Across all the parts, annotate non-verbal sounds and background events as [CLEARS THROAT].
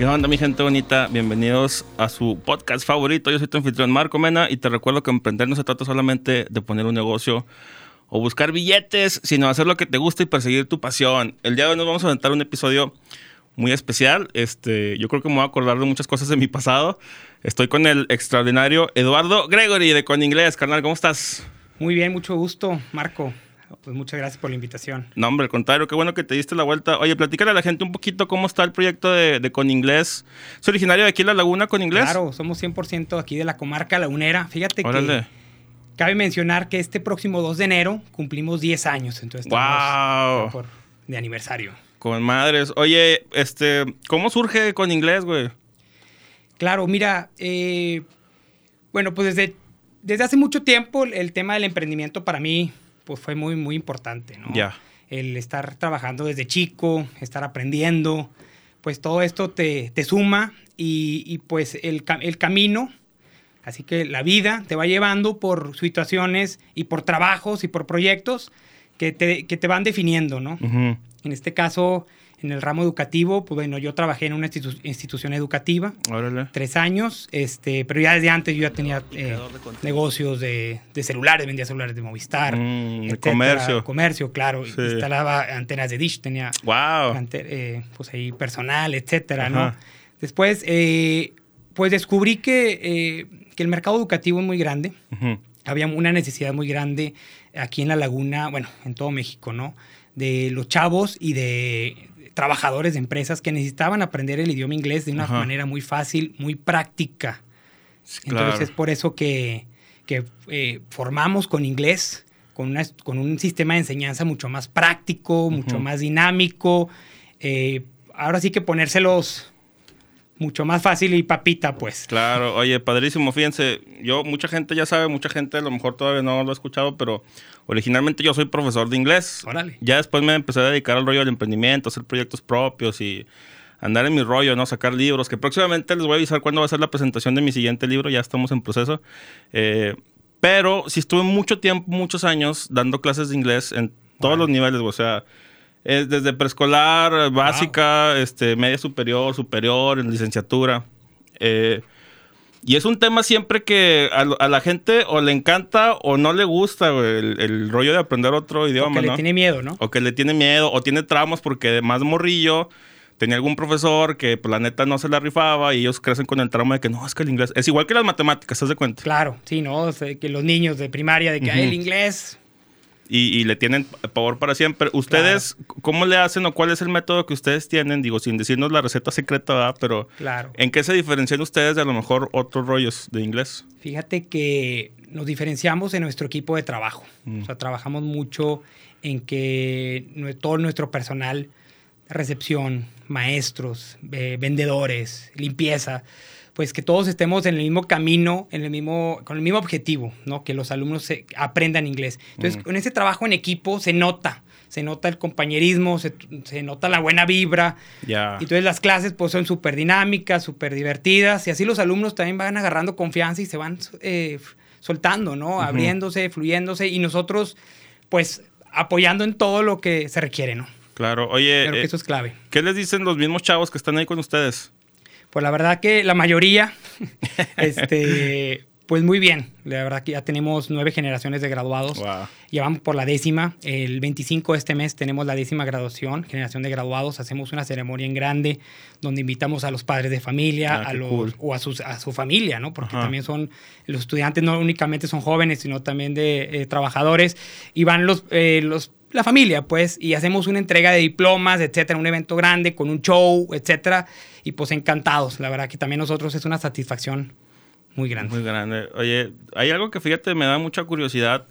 ¿Qué onda, mi gente bonita? Bienvenidos a su podcast favorito. Yo soy tu anfitrión Marco Mena y te recuerdo que emprender no se trata solamente de poner un negocio o buscar billetes, sino hacer lo que te gusta y perseguir tu pasión. El día de hoy nos vamos a aventar un episodio muy especial. Este, yo creo que me voy a acordar de muchas cosas de mi pasado. Estoy con el extraordinario Eduardo Gregory de Con Inglés. Carnal, ¿cómo estás? Muy bien, mucho gusto, Marco. Pues muchas gracias por la invitación. No, hombre, al contrario, qué bueno que te diste la vuelta. Oye, platícale a la gente un poquito cómo está el proyecto de, Con Inglés. ¿Es originario de aquí La Laguna, Con Inglés? Claro, somos 100% aquí de la comarca lagunera. Fíjate que cabe mencionar que este próximo 2 de enero cumplimos 10 años. Entonces estamos wow. de aniversario. Con madres. Oye, este, ¿cómo surge Con Inglés, güey? Claro, mira, eh, bueno, pues desde, desde hace mucho tiempo el tema del emprendimiento para mí pues fue muy, muy importante, ¿no? El estar trabajando desde chico, estar aprendiendo, pues todo esto te, te suma y, pues el, el, camino, así que la vida te va llevando por situaciones y por trabajos y por proyectos que te, que te van definiendo, ¿no? En este caso, en el ramo educativo, pues bueno, yo trabajé en una institución educativa, tres años, este, pero ya desde antes yo ya tenía eh, negocios de, celulares, vendía celulares de Movistar, mm, comercio. Comercio, claro, instalaba antenas de Dish, tenía wow. eh, pues ahí personal, etcétera, ¿no? Después, eh, pues descubrí que, que, el mercado educativo es muy grande, había una necesidad muy grande aquí en La Laguna, bueno, en todo México, ¿no? de los chavos y de trabajadores de empresas que necesitaban aprender el idioma inglés de una manera muy fácil, muy práctica. Entonces es por eso que, eh, formamos con inglés, con, con un sistema de enseñanza mucho más práctico, mucho más dinámico. Eh, ahora sí que ponérselos mucho más fácil y papita, pues. Claro, oye, padrísimo, fíjense, yo, mucha gente ya sabe, mucha gente a lo mejor todavía no lo ha escuchado, pero originalmente yo soy profesor de inglés. Órale. Ya después me empecé a dedicar al rollo del emprendimiento, hacer proyectos propios y andar en mi rollo, ¿no? Sacar libros, que próximamente les voy a avisar cuándo va a ser la presentación de mi siguiente libro, ya estamos en proceso. Eh, pero sí estuve mucho tiempo, muchos años, dando clases de inglés en todos los niveles, o sea es desde preescolar, básica, este, media superior, superior, en licenciatura. Eh, y es un tema siempre que a, la gente o le encanta o no le gusta el, rollo de aprender otro idioma. O que le tiene miedo, ¿no? O que le tiene miedo, o tiene traumas porque más morrillo tenía algún profesor que pues, la neta no se la rifaba y ellos crecen con el trauma de que no, es que el inglés es igual que las matemáticas, ¿estás de cuenta? Claro, sí, ¿no? que los niños de primaria, de que el inglés y, le tienen pavor para siempre. ¿Ustedes cómo le hacen o cuál es el método que ustedes tienen? Digo, sin decirnos la receta secreta, ¿verdad? Pero claro. ¿en qué se diferencian ustedes de a lo mejor otros rollos de inglés? Fíjate que nos diferenciamos en nuestro equipo de trabajo. Mm. O sea, trabajamos mucho en que todo nuestro personal, recepción, maestros, eh, vendedores, limpieza, pues que todos estemos en el mismo camino, en el mismo, con el mismo objetivo, ¿no? Que los alumnos aprendan inglés. Entonces, con ese trabajo en equipo se nota, se nota el compañerismo, se, nota la buena vibra. Ya. Y entonces las clases pues son súper dinámicas, súper divertidas, y así los alumnos también van agarrando confianza y se van eh, soltando, ¿no? Abriéndose, fluyéndose, y nosotros pues apoyando en todo lo que se requiere, ¿no? Claro, oye. Creo que eh, eso es clave. ¿Qué les dicen los mismos chavos que están ahí con ustedes? Pues la verdad que la mayoría, [LAUGHS] este, pues muy bien. La verdad que ya tenemos nueve generaciones de graduados. Ya vamos por la décima. El 25 de este mes tenemos la décima graduación, generación de graduados. Hacemos una ceremonia en grande donde invitamos a los padres de familia ah, a los, o a, sus, a su familia, ¿no? Porque también son, los estudiantes no únicamente son jóvenes, sino también de eh, trabajadores. Y van los, eh, los la familia, pues, y hacemos una entrega de diplomas, etcétera, un evento grande con un show, etcétera, y pues encantados. La verdad que también nosotros es una satisfacción muy grande. Muy grande. Oye, hay algo que fíjate, me da mucha curiosidad.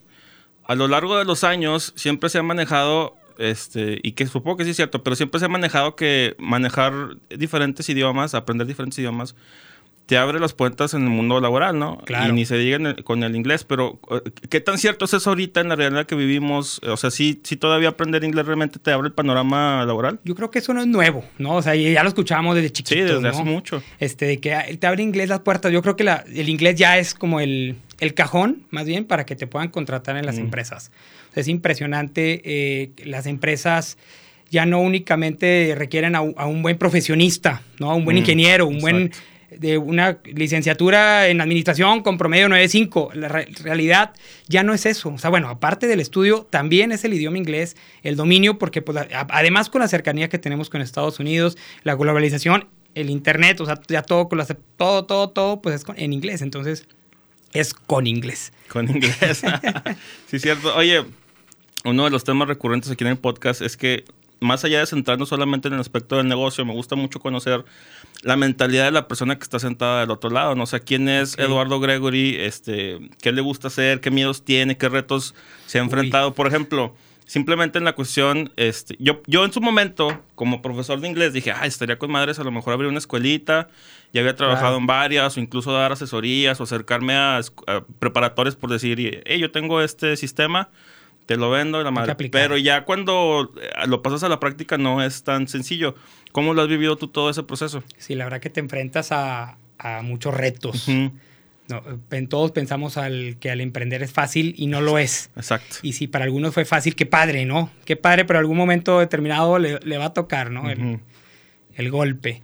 A lo largo de los años siempre se ha manejado, este, y que supongo que sí es cierto, pero siempre se ha manejado que manejar diferentes idiomas, aprender diferentes idiomas, te abre las puertas en el mundo laboral, ¿no? Claro. Y ni se diga con el inglés, pero eh, ¿qué tan cierto es eso ahorita en la realidad que vivimos? O sea, ¿sí, sí todavía aprender inglés realmente te abre el panorama laboral? Yo creo que eso no es nuevo, ¿no? O sea, ya lo escuchábamos desde chiquitos, Sí, desde hace mucho. Este, de que te abre inglés las puertas. Yo creo que la, el inglés ya es como el, el, cajón, más bien, para que te puedan contratar en las empresas. O sea, es impresionante. Eh, las empresas ya no únicamente requieren a, un buen profesionista, ¿no? A un buen mm, ingeniero, un buen de una licenciatura en administración con promedio 9.5. La realidad ya no es eso. O sea, bueno, aparte del estudio, también es el idioma inglés, el dominio, porque pues, además con la cercanía que tenemos con Estados Unidos, la globalización, el Internet, o sea, ya todo, todo, todo, todo, pues es en inglés. Entonces, es con inglés. Con inglés. [LAUGHS] sí, cierto. Oye, uno de los temas recurrentes aquí en el podcast es que más allá de centrarnos solamente en el aspecto del negocio, me gusta mucho conocer la mentalidad de la persona que está sentada del otro lado. No sé quién es Eduardo Gregory, este, qué le gusta hacer, qué miedos tiene, qué retos se ha enfrentado. Por ejemplo, simplemente en la cuestión, este, yo, yo en su momento, como profesor de inglés, dije, ay, estaría con madres a lo mejor abrir una escuelita. Ya había trabajado en varias, o incluso dar asesorías, o acercarme a, a preparatorios por decir, hey, yo tengo este sistema te lo vendo la madre. Pero ya cuando eh, lo pasas a la práctica no es tan sencillo. ¿Cómo lo has vivido tú todo ese proceso? Sí, la verdad que te enfrentas a, muchos retos. todos pensamos al, que al emprender es fácil y no lo es. Exacto. Y si para algunos fue fácil, qué padre, ¿no? Qué padre, pero en algún momento determinado le, va a tocar, ¿no? el, golpe.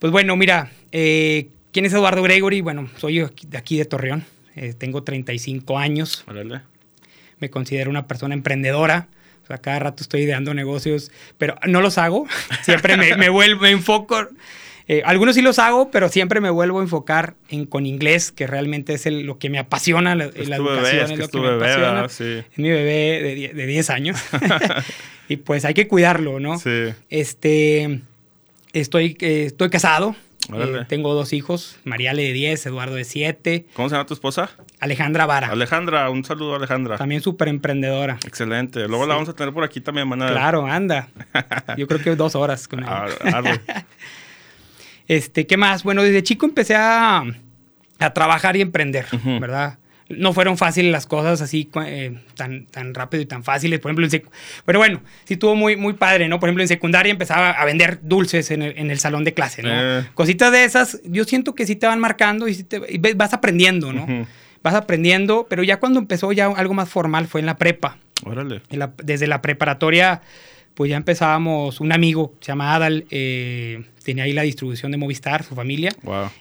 Pues bueno, mira, eh, ¿quién es Eduardo Gregory? Bueno, soy de aquí de Torreón. Eh, tengo 35 años. Órale me considero una persona emprendedora. O sea, cada rato estoy ideando negocios, pero no los hago. [LAUGHS] Siempre me, vuelvo, me enfoco. Eh, algunos sí los hago, pero siempre me vuelvo a enfocar en con inglés, que realmente es lo que me apasiona, la, educación es, lo que me apasiona. Es mi bebé de 10 años. [LAUGHS] [LAUGHS] y pues hay que cuidarlo, ¿no? Sí. Este, estoy, eh, estoy casado, eh, tengo dos hijos, Mariale de 10, Eduardo de 7. ¿Cómo se llama tu esposa? Alejandra Vara. Alejandra, un saludo Alejandra. También súper emprendedora. Excelente. Luego la vamos a tener por aquí también, manada. Claro, anda. [LAUGHS] Yo creo que dos horas con ella. [LAUGHS] este, ¿qué más? Bueno, desde chico empecé a, a trabajar y emprender, ¿verdad? No fueron fáciles las cosas así eh, tan, tan rápido y tan fáciles. Por ejemplo, en pero bueno, sí estuvo muy, muy padre, ¿no? Por ejemplo, en secundaria empezaba a vender dulces en el, en el salón de clase, ¿no? Eh. Cositas de esas, yo siento que sí te van marcando y, te, vas aprendiendo, ¿no? Vas aprendiendo, pero ya cuando empezó ya algo más formal fue en la prepa. Órale. desde la preparatoria pues ya empezábamos, un amigo se llama Adal, eh, tenía ahí la distribución de Movistar, su familia,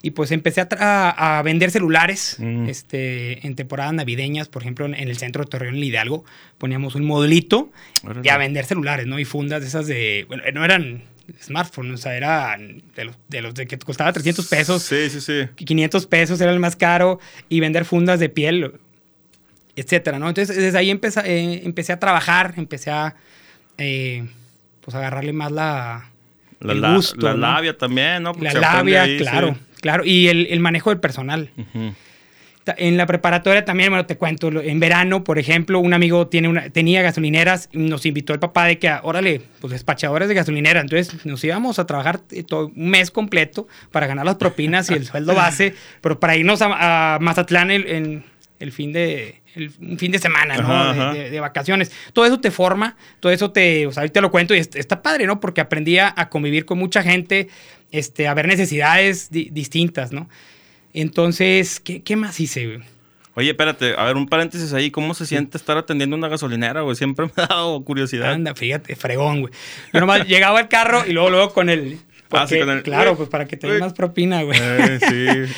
y pues empecé a, vender celulares mm. este, en temporadas navideñas, por ejemplo, en, el centro de Torreón, en Hidalgo, poníamos un modelito y a vender celulares, ¿no? Y fundas de esas de, bueno, no eran smartphones, o sea, eran de los, de los de que costaba 300 pesos. Sí, sí, sí. 500 pesos era el más caro, y vender fundas de piel, etcétera, ¿no? Entonces, desde ahí empecé, eh, empecé a trabajar, empecé a eh, pues agarrarle más la, la, el gusto, la, labia también, ¿no? la labia, claro, claro. Y el, manejo del personal. En la preparatoria también, bueno, te cuento, en verano, por ejemplo, un amigo tiene una, tenía gasolineras y nos invitó el papá de que, órale, pues despachadores de gasolinera. Entonces nos íbamos a trabajar todo, un mes completo para ganar las propinas y el [LAUGHS] sueldo base, pero para irnos a, Mazatlán en el fin de, un fin de semana, ¿no? De, vacaciones. Todo eso te forma, todo eso te, o sea, ahorita lo cuento y está padre, ¿no? Porque aprendí a, convivir con mucha gente, este, a ver necesidades distintas, ¿no? Entonces, ¿qué, más hice, Oye, espérate, a ver, un paréntesis ahí. ¿Cómo se siente estar atendiendo una gasolinera, güey? Siempre me ha dado curiosidad. Anda, fíjate, fregón, güey. Yo nomás [LAUGHS] llegaba al carro y luego, luego con el... ah, sí, con el claro, pues para que te más propina, güey. Eh,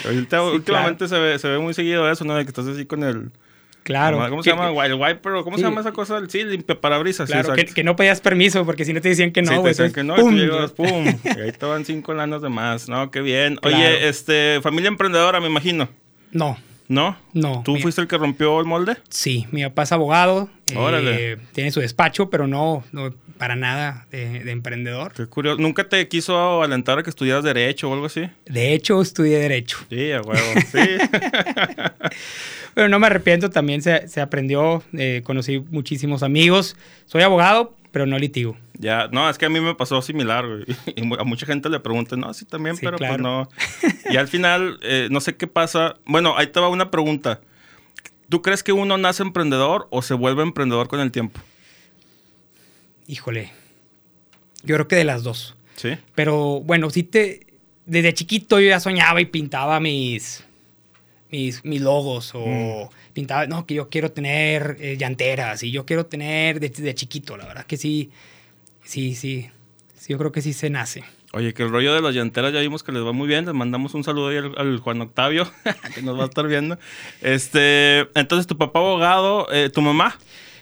sí. [LAUGHS] últimamente se, ve, se ve muy seguido eso, ¿no? De que estás así con el Claro. ¿Cómo se llama? ¿El wiper? ¿Cómo se llama esa cosa? Sí, limpia parabrisas. Claro, que, no pedías permiso porque si no te decían que no, sí, te decían que no, ¡pum! y tú ¡pum! y ahí estaban cinco lanos de más. No, qué bien. Oye, este, familia emprendedora, me imagino. No. ¿No? No. ¿Tú fuiste el que rompió el molde? Sí, mi papá es abogado. Eh, tiene su despacho, pero no, no para nada de, emprendedor. Qué curioso. ¿Nunca te quiso alentar a que estudiaras Derecho o algo así? De hecho, estudié Derecho. Sí, a huevo, sí. [LAUGHS] Pero no me arrepiento, también se, aprendió, eh, conocí muchísimos amigos. Soy abogado, pero no litigo. Ya, no, es que a mí me pasó similar, [LAUGHS] Y a mucha gente le preguntan, no, sí también, pero pues no. [LAUGHS] Y al final, eh, no sé qué pasa. Bueno, ahí te va una pregunta. ¿Tú crees que uno nace emprendedor o se vuelve emprendedor con el tiempo? Híjole. Yo creo que de las dos. Sí. Pero bueno, sí te. Desde chiquito yo ya soñaba y pintaba mis mis, mis logos o mm. pintaba, no, que yo quiero tener eh, llanteras y yo quiero tener de, chiquito, la verdad que sí. Sí, sí. sí yo creo que sí se nace. Oye, que el rollo de las llanteras ya vimos que les va muy bien. Les mandamos un saludo ahí al, Juan Octavio, [LAUGHS] que nos va a estar viendo. Este, entonces, tu papá abogado, eh, tu mamá.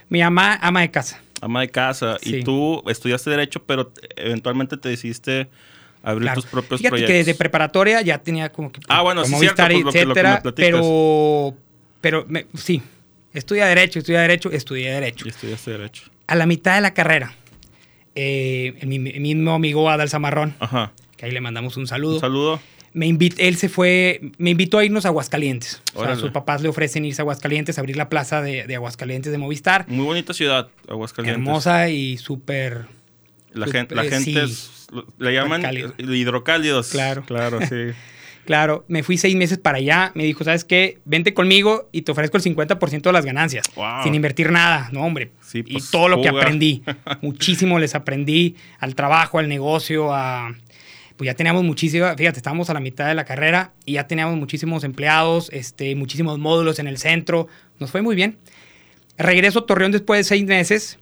Mi mamá, ama de casa. Ama de casa. Y tú estudiaste Derecho, pero eventualmente te decidiste abrir tus propios Fíjate proyectos. que desde preparatoria ya tenía como que. Ah, bueno, como sí, cierto, pues, etcétera, pero. Pero sí, estudia Derecho, estudia Derecho, estudié Derecho. Y estudiaste Derecho. A la mitad de la carrera eh, mi, mismo amigo Adal Zamarrón, que ahí le mandamos un saludo. Un saludo. Me él se fue, me invitó a irnos a Aguascalientes. O sea, sus papás le ofrecen irse a Aguascalientes, abrir la plaza de, Aguascalientes de Movistar. Muy bonita ciudad, Aguascalientes. Hermosa y súper... La, gente, la gente le llaman hidrocálidos. Claro. Claro, sí. [LAUGHS] Claro, me fui seis meses para allá. Me dijo, ¿sabes qué? Vente conmigo y te ofrezco el 50% de las ganancias. Sin invertir nada. No, hombre. y pues, todo lo que aprendí. [LAUGHS] Muchísimo les aprendí al trabajo, al negocio, a... Pues ya teníamos muchísimo, fíjate, estábamos a la mitad de la carrera y ya teníamos muchísimos empleados, este, muchísimos módulos en el centro. Nos fue muy bien. Regreso a Torreón después de seis meses.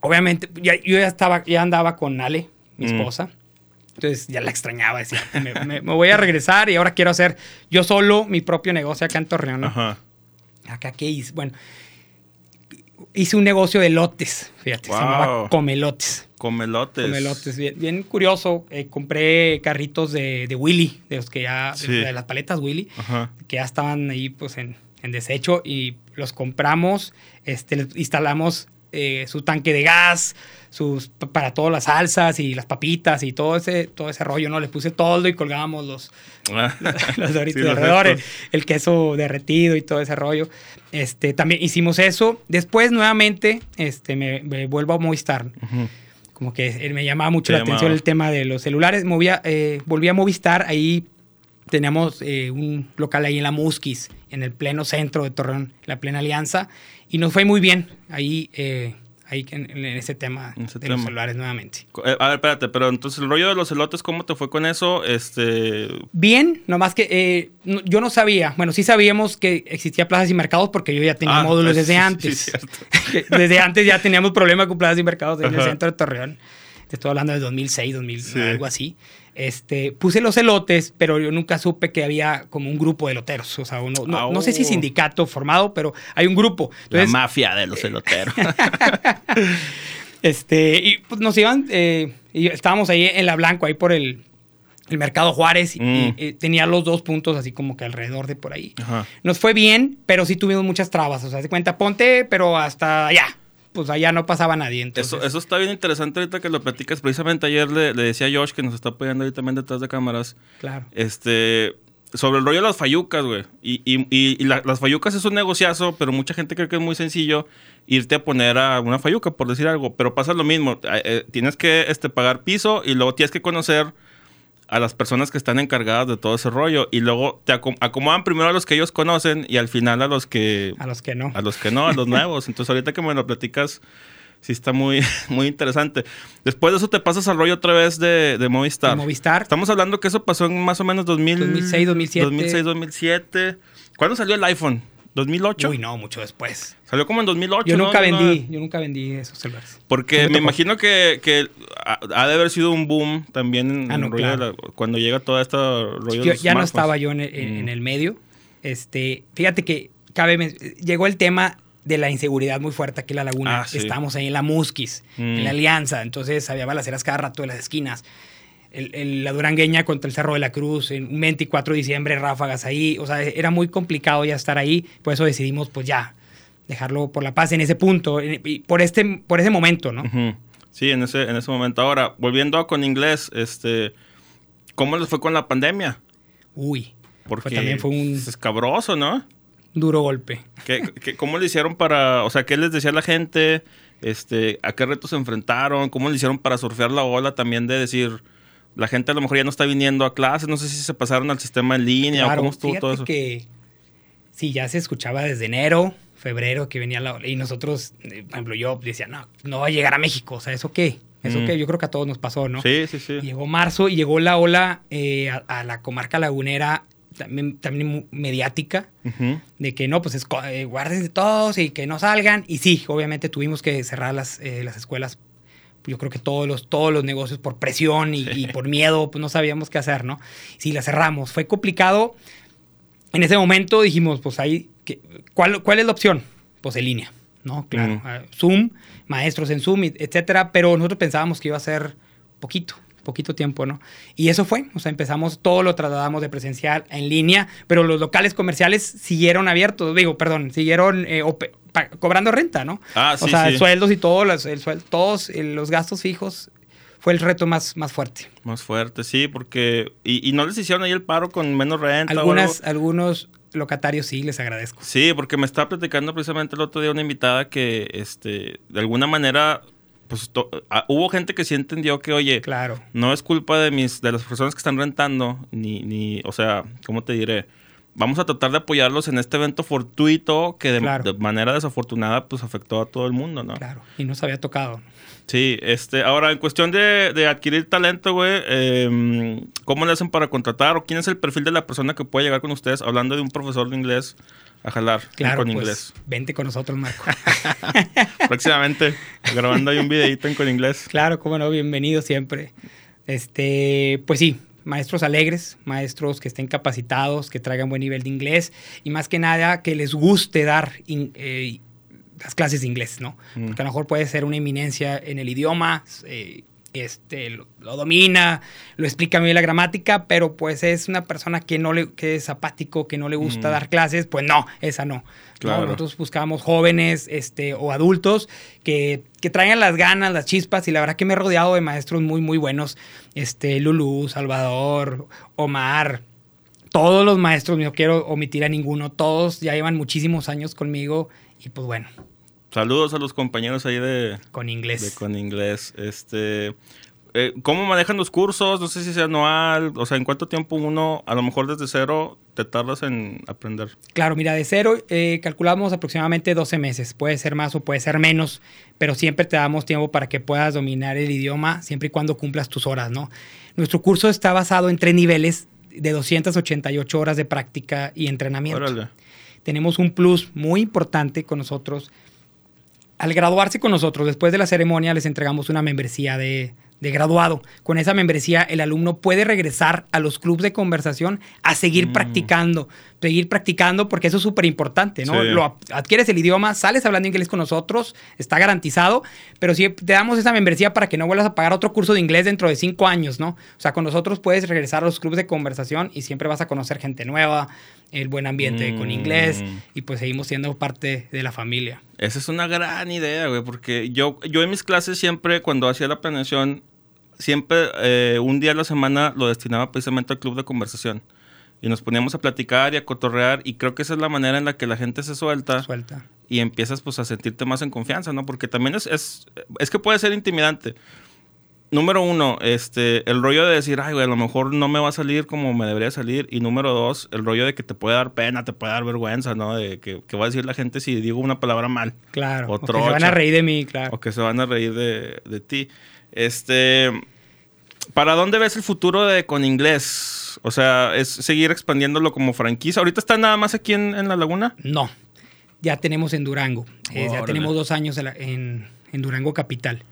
Obviamente, yo ya estaba, ya andaba con Ale, mi mm. esposa. Entonces ya la extrañaba, decía, me, voy a regresar y ahora quiero hacer yo solo mi propio negocio acá en Torreón. Ajá. Acá, ¿qué hice? Bueno, hice un negocio de lotes, fíjate, se llamaba Comelotes. Comelotes. Comelotes, bien, curioso. Eh, compré carritos de, Willy, de los que ya, de, las paletas Willy, que ya estaban ahí pues en, en, desecho y los compramos, este, instalamos eh, su tanque de gas, sus para todas las salsas y las papitas y todo ese, todo ese rollo, ¿no? Le puse todo y colgábamos los, ah. [LAUGHS] los, [LAUGHS] alrededor, el, queso derretido y todo ese rollo. Este, también hicimos eso. Después, nuevamente, este, me, vuelvo a Movistar. Como que me llamaba mucho la atención el tema de los celulares. Movía, eh, volví a Movistar, ahí teníamos eh, un local ahí en la Musquis, en el pleno centro de Torreón, la plena alianza y nos fue muy bien ahí, eh, ahí en, ese tema de los celulares nuevamente. Eh, a ver, espérate, pero entonces el rollo de los elotes, ¿cómo te fue con eso? Este... Bien, nomás que eh, yo no sabía, bueno, sí sabíamos que existía plazas y mercados porque yo ya tenía ah, módulos desde antes. [LAUGHS] desde antes ya teníamos problemas con plazas y mercados en el centro de Torreón. Te estoy hablando de 2006, 2000, algo así. Este, puse los elotes, pero yo nunca supe que había como un grupo de eloteros. O sea, uno, no, sé si oh. sindicato formado, pero hay un grupo. la mafia de los eloteros. [LAUGHS] este, y pues nos iban, eh, y estábamos ahí en la Blanco, ahí por el, Mercado Juárez, y, mm. tenía los dos puntos así como que alrededor de por ahí. Nos fue bien, pero sí tuvimos muchas trabas. O sea, se cuenta, ponte, pero hasta allá pues allá no pasaba nadie. Eso, eso está bien interesante ahorita que lo platicas. Precisamente ayer le, decía a Josh, que nos está apoyando ahí también detrás de cámaras. Claro. Este, sobre el rollo de las fayucas, güey. Y, y, y, las fayucas es un negociazo, pero mucha gente cree que es muy sencillo irte a poner a una fayuca, por decir algo. Pero pasa lo mismo. Eh, eh, tienes que este, pagar piso y luego tienes que conocer a las personas que están encargadas de todo ese rollo. Y luego te acomodan primero a los que ellos conocen y al final a los que a los que no. a los que no a los nuevos. Entonces ahorita que me lo platicas sí está muy [LAUGHS] muy interesante. Después de eso te pasas al rollo otra vez de, de Movistar. Movistar. Estamos hablando que eso pasó en más o menos 2006 2007 2006 2007 ¿cuándo salió el iPhone? ¿2008? Uy, no, mucho después. Salió como en 2008. Yo nunca vendí, yo nunca vendí esos celulares. Porque me imagino que, que, ha de haber sido un boom también ah, cuando llega toda esta rollo yo, Ya no estaba yo en el, mm. medio. Este, fíjate que cabe, llegó el tema de la inseguridad muy fuerte aquí en la laguna. Ah, Estábamos ahí en la Musquis, en la mm. Alianza, entonces había balaceras cada rato en las esquinas la Durangueña contra el Cerro de la Cruz, en un 24 de diciembre, ráfagas ahí. O sea, era muy complicado ya estar ahí. Por eso decidimos, pues ya, dejarlo por la paz en ese punto, y por, este, por ese momento, ¿no? Sí, en ese, en ese momento. Ahora, volviendo con inglés, este, ¿cómo les fue con la pandemia? Uy, porque también fue un... escabroso, ¿no? Duro golpe. ¿Qué, cómo le hicieron para, o sea, qué les decía la gente? Este, ¿A qué retos se enfrentaron? ¿Cómo le hicieron para surfear la ola también de decir la gente a lo mejor ya no está viniendo a clases, no sé si se pasaron al sistema en línea o cómo estuvo todo eso. que sí, ya se escuchaba desde enero, febrero que venía la y nosotros, eh, por ejemplo, yo decía, no, no va a llegar a México, o sea, ¿eso qué? Eso mm. que yo creo que a todos nos pasó, ¿no? Sí, sí, sí. Llegó marzo y llegó la ola eh, a, la comarca lagunera también, también mediática, de que no, pues es, eh, todos y que no salgan. Y sí, obviamente tuvimos que cerrar las, las escuelas yo creo que todos los, todos los negocios por presión y, por miedo, pues no sabíamos qué hacer, ¿no? Si la cerramos. Fue complicado. En ese momento dijimos, pues ahí, ¿cuál, ¿cuál es la opción? Pues en línea, ¿no? Claro. Zoom, maestros en Zoom, etcétera, pero nosotros pensábamos que iba a ser poquito poquito tiempo, ¿no? Y eso fue, o sea, empezamos, todo lo trasladamos de presencial en línea, pero los locales comerciales siguieron abiertos, digo, perdón, siguieron eh, cobrando renta, ¿no? Ah, sí, o sea, sueldos y todo, los, el todos los gastos fijos fue el reto más, más fuerte. Más fuerte, sí, porque. Y, no les hicieron ahí el paro con menos renta. Algunas, algunos locatarios sí, les agradezco. Sí, porque me estaba platicando precisamente el otro día una invitada que, este, de alguna manera. Pues ah, hubo gente que sí entendió que, oye, claro. no es culpa de mis, de las personas que están rentando, ni, ni, o sea, ¿cómo te diré? vamos a tratar de apoyarlos en este evento fortuito que de, manera desafortunada pues afectó a todo el mundo, ¿no? Claro, y nos había tocado. Sí, este, ahora en cuestión de, adquirir talento, güey, em, ¿cómo le hacen para contratar o quién es el perfil de la persona que puede llegar con ustedes hablando de un profesor de inglés a jalar claro, con pues, inglés? Vente con nosotros, Marco. [LAUGHS] Próximamente, grabando ahí un videito en con inglés. Claro, cómo no, bienvenido siempre. Este, pues sí, maestros alegres, maestros que estén capacitados, que traigan buen nivel de inglés y más que nada que les guste dar eh, las clases de inglés, ¿no? Mm. Porque a lo mejor puede ser una eminencia en el idioma, eh, este, lo, domina, lo explica bien la gramática, pero pues es una persona que no le, que es apático, que no le gusta mm. dar clases, pues no, esa no. Nosotros buscábamos jóvenes este, o adultos que, que, traigan las ganas, las chispas, y la verdad que me he rodeado de maestros muy, muy buenos. Este, Lulú, Salvador, Omar, todos los maestros, no quiero omitir a ninguno, todos ya llevan muchísimos años conmigo y pues bueno, Saludos a los compañeros ahí de... Con inglés. De con inglés. Este, eh, ¿Cómo manejan los cursos? No sé si sea anual. O sea, ¿en cuánto tiempo uno, a lo mejor desde cero, te tardas en aprender? Claro, mira, de cero eh, calculamos aproximadamente 12 meses. Puede ser más o puede ser menos, pero siempre te damos tiempo para que puedas dominar el idioma siempre y cuando cumplas tus horas, ¿no? Nuestro curso está basado en tres niveles de 288 horas de práctica y entrenamiento. Órale. Tenemos un plus muy importante con nosotros al graduarse con nosotros, después de la ceremonia, les entregamos una membresía de, de graduado. Con esa membresía, el alumno puede regresar a los clubes de conversación a seguir mm. practicando, seguir practicando, porque eso es súper importante, ¿no? Lo, adquieres el idioma, sales hablando inglés con nosotros, está garantizado, pero si te damos esa membresía para que no vuelvas a pagar otro curso de inglés dentro de cinco años, ¿no? O sea, con nosotros puedes regresar a los clubes de conversación y siempre vas a conocer gente nueva, el buen ambiente con inglés mm. y pues seguimos siendo parte de la familia. Esa es una gran idea, güey, porque yo, yo en mis clases siempre, cuando hacía la planeación, siempre eh, un día a la semana lo destinaba precisamente al club de conversación. Y nos poníamos a platicar y a cotorrear y creo que esa es la manera en la que la gente se suelta. Suelta. Y empiezas pues a sentirte más en confianza, ¿no? Porque también es, es, es que puede ser intimidante número uno, este, el rollo de decir, ay, güey, a lo mejor no me va a salir como me debería salir. Y número dos, el rollo de que te puede dar pena, te puede dar vergüenza, ¿no? De que, va a decir la gente si digo una palabra mal. Claro. O, que se van a reír de mí, claro. O que se van a reír de, de ti. Este, ¿para dónde ves el futuro de con inglés? O sea, ¿es seguir expandiéndolo como franquicia? ¿Ahorita está nada más aquí en, La Laguna? No. Ya tenemos en Durango. Eh, ya tenemos dos años en, en Durango Capital.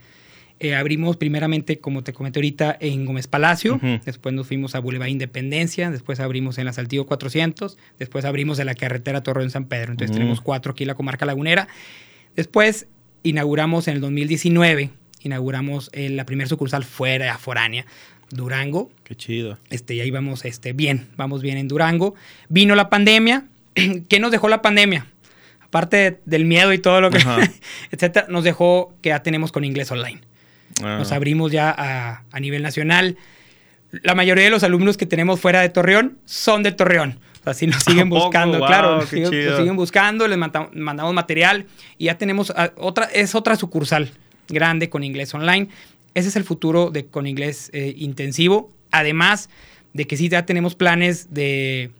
Eh, abrimos primeramente, como te comenté ahorita, en Gómez Palacio, después nos fuimos a Boulevard Independencia, después abrimos en la Saltillo 400, después abrimos en la carretera Torreón San Pedro, entonces tenemos cuatro aquí en la comarca lagunera. Después inauguramos en el 2019, inauguramos eh, la primera sucursal fuera, foránea, Durango. Qué chido. Este, y ahí vamos este, bien, vamos bien en Durango. Vino la pandemia. [CLEARS THROAT] ¿Qué nos dejó la pandemia? Aparte del miedo y todo lo que, [LAUGHS] etcétera, nos dejó que ya tenemos con inglés online. Nos ah. abrimos ya a, nivel nacional. La mayoría de los alumnos que tenemos fuera de Torreón son de Torreón. O sea, nos [LAUGHS] siguen buscando, claro, nos siguen, buscando, les mandamos, material y ya tenemos otra, es otra sucursal grande con inglés online. Ese es el futuro de con inglés eh, intensivo. Además de que sí ya tenemos planes de,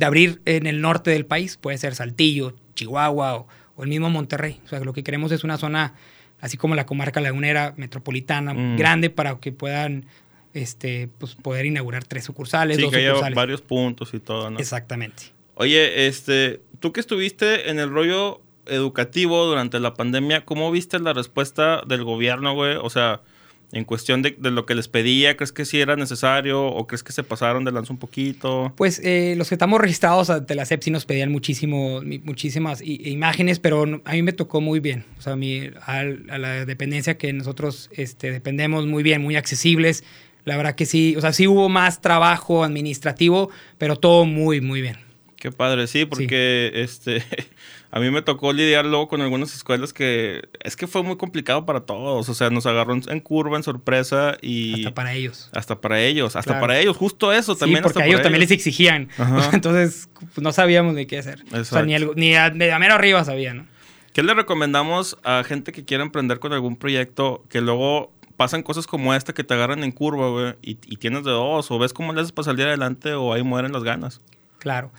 abrir en el norte del país, puede ser Saltillo, Chihuahua o, o el mismo Monterrey. O sea, lo que queremos es una zona así como la comarca lagunera metropolitana mm. grande para que puedan este, pues, poder inaugurar tres sucursales. Sí, que haya varios puntos y todo, ¿no? Exactamente. Oye, este, tú que estuviste en el rollo educativo durante la pandemia, ¿cómo viste la respuesta del gobierno, güey? O sea, en cuestión de, lo que les pedía, ¿crees que sí era necesario o crees que se pasaron de lanza un poquito? Pues eh, los que estamos registrados ante la CEP sí nos pedían muchísimo, muchísimas imágenes, pero a mí me tocó muy bien. O sea, a, mí, a, la dependencia que nosotros este, dependemos muy bien, muy accesibles. La verdad que sí, o sea, sí hubo más trabajo administrativo, pero todo muy, muy bien. Qué padre, sí, porque este [LAUGHS] a mí me tocó lidiar luego con algunas escuelas que es que fue muy complicado para todos. O sea, nos agarró en curva, en sorpresa y. Hasta para ellos. Hasta para ellos, hasta para ellos. Justo eso también. porque a ellos también les exigían. [LAUGHS] Entonces, pues, no sabíamos ni qué hacer. O sea, ni, ni a, mero arriba sabían, ¿no? ¿Qué le recomendamos a gente que quiera emprender con algún proyecto que luego pasan cosas como esta que te agarran en curva, güey, y, y, tienes de dos, o ves cómo le haces para salir adelante o ahí mueren las ganas? Claro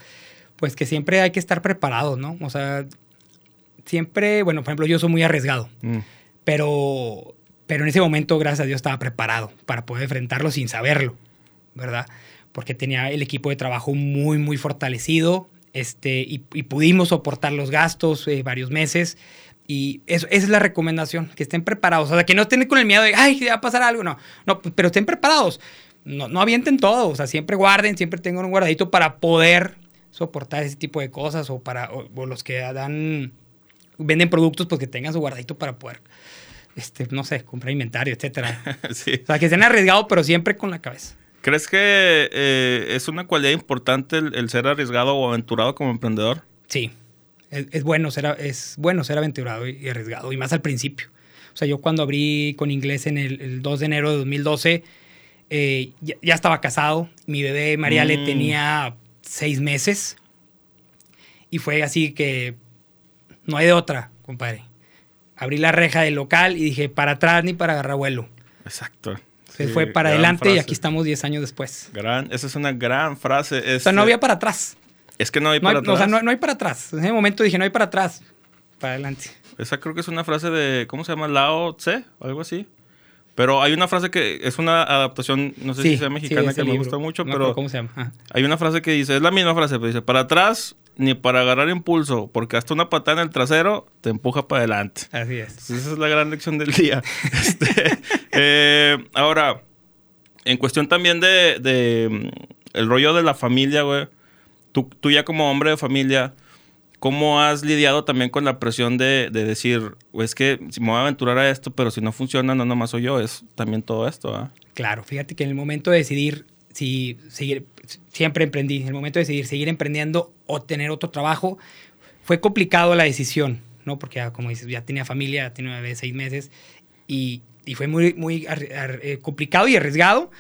pues que siempre hay que estar preparado, ¿no? O sea, siempre, bueno, por ejemplo, yo soy muy arriesgado, mm. pero, pero en ese momento, gracias a Dios, estaba preparado para poder enfrentarlo sin saberlo, ¿verdad? Porque tenía el equipo de trabajo muy, muy fortalecido este, y, pudimos soportar los gastos eh, varios meses. Y eso, esa es la recomendación, que estén preparados. O sea, que no estén con el miedo de, ay, va a pasar algo. No, no pero estén preparados. No, no avienten todo. O sea, siempre guarden, siempre tengan un guardadito para poder soportar ese tipo de cosas o para los que dan venden productos pues que tengan su guardadito para poder este no sé comprar inventario etcétera. [LAUGHS] O sea que estén arriesgados pero siempre con la cabeza. Crees que eh, es una cualidad importante el, ser arriesgado o aventurado como emprendedor sí. Es, bueno ser es bueno ser aventurado y, arriesgado y más al principio. O sea yo cuando abrí con inglés en el, 2 de enero de 2012 eh, ya, estaba casado. Mi bebé María le mm. tenía seis meses. Y fue así que no hay de otra, compadre. Abrí la reja del local y dije, para atrás ni para agarrar vuelo. Exacto. Se fue para adelante y aquí estamos diez años después. Gran, esa es una gran frase. o sea, este no había para atrás. Es que no hay para atrás. O sea, no, hay para atrás. En ese momento dije, no hay para atrás. Para adelante. Esa creo que es una frase de, ¿cómo se llama? Lao Tse, algo así. Pero hay una frase que es una adaptación, no sé si sea mexicana, que me gusta mucho, pero... ¿Cómo se llama? Hay una frase que dice, es la misma frase, pero dice, para atrás ni para agarrar impulso, porque hasta una patada en el trasero te empuja para adelante. Así es. esa es la gran lección del día. [LAUGHS] Este, eh, ahora, en cuestión también de, de, mm, el rollo de la familia, güey, tú, tú ya como hombre de familia... ¿Cómo has lidiado también con la presión de, decir, es que si me voy a aventurar a esto, pero si no funciona, no nomás soy yo, es también todo esto? ¿ah? Claro, fíjate que en el momento de decidir si seguir, siempre emprendí, en el momento de decidir seguir emprendiendo o tener otro trabajo, fue complicado la decisión, ¿no? Porque como dices, ya tenía familia, ya tenía bebé seis meses y, fue muy, muy eh, complicado y arriesgado.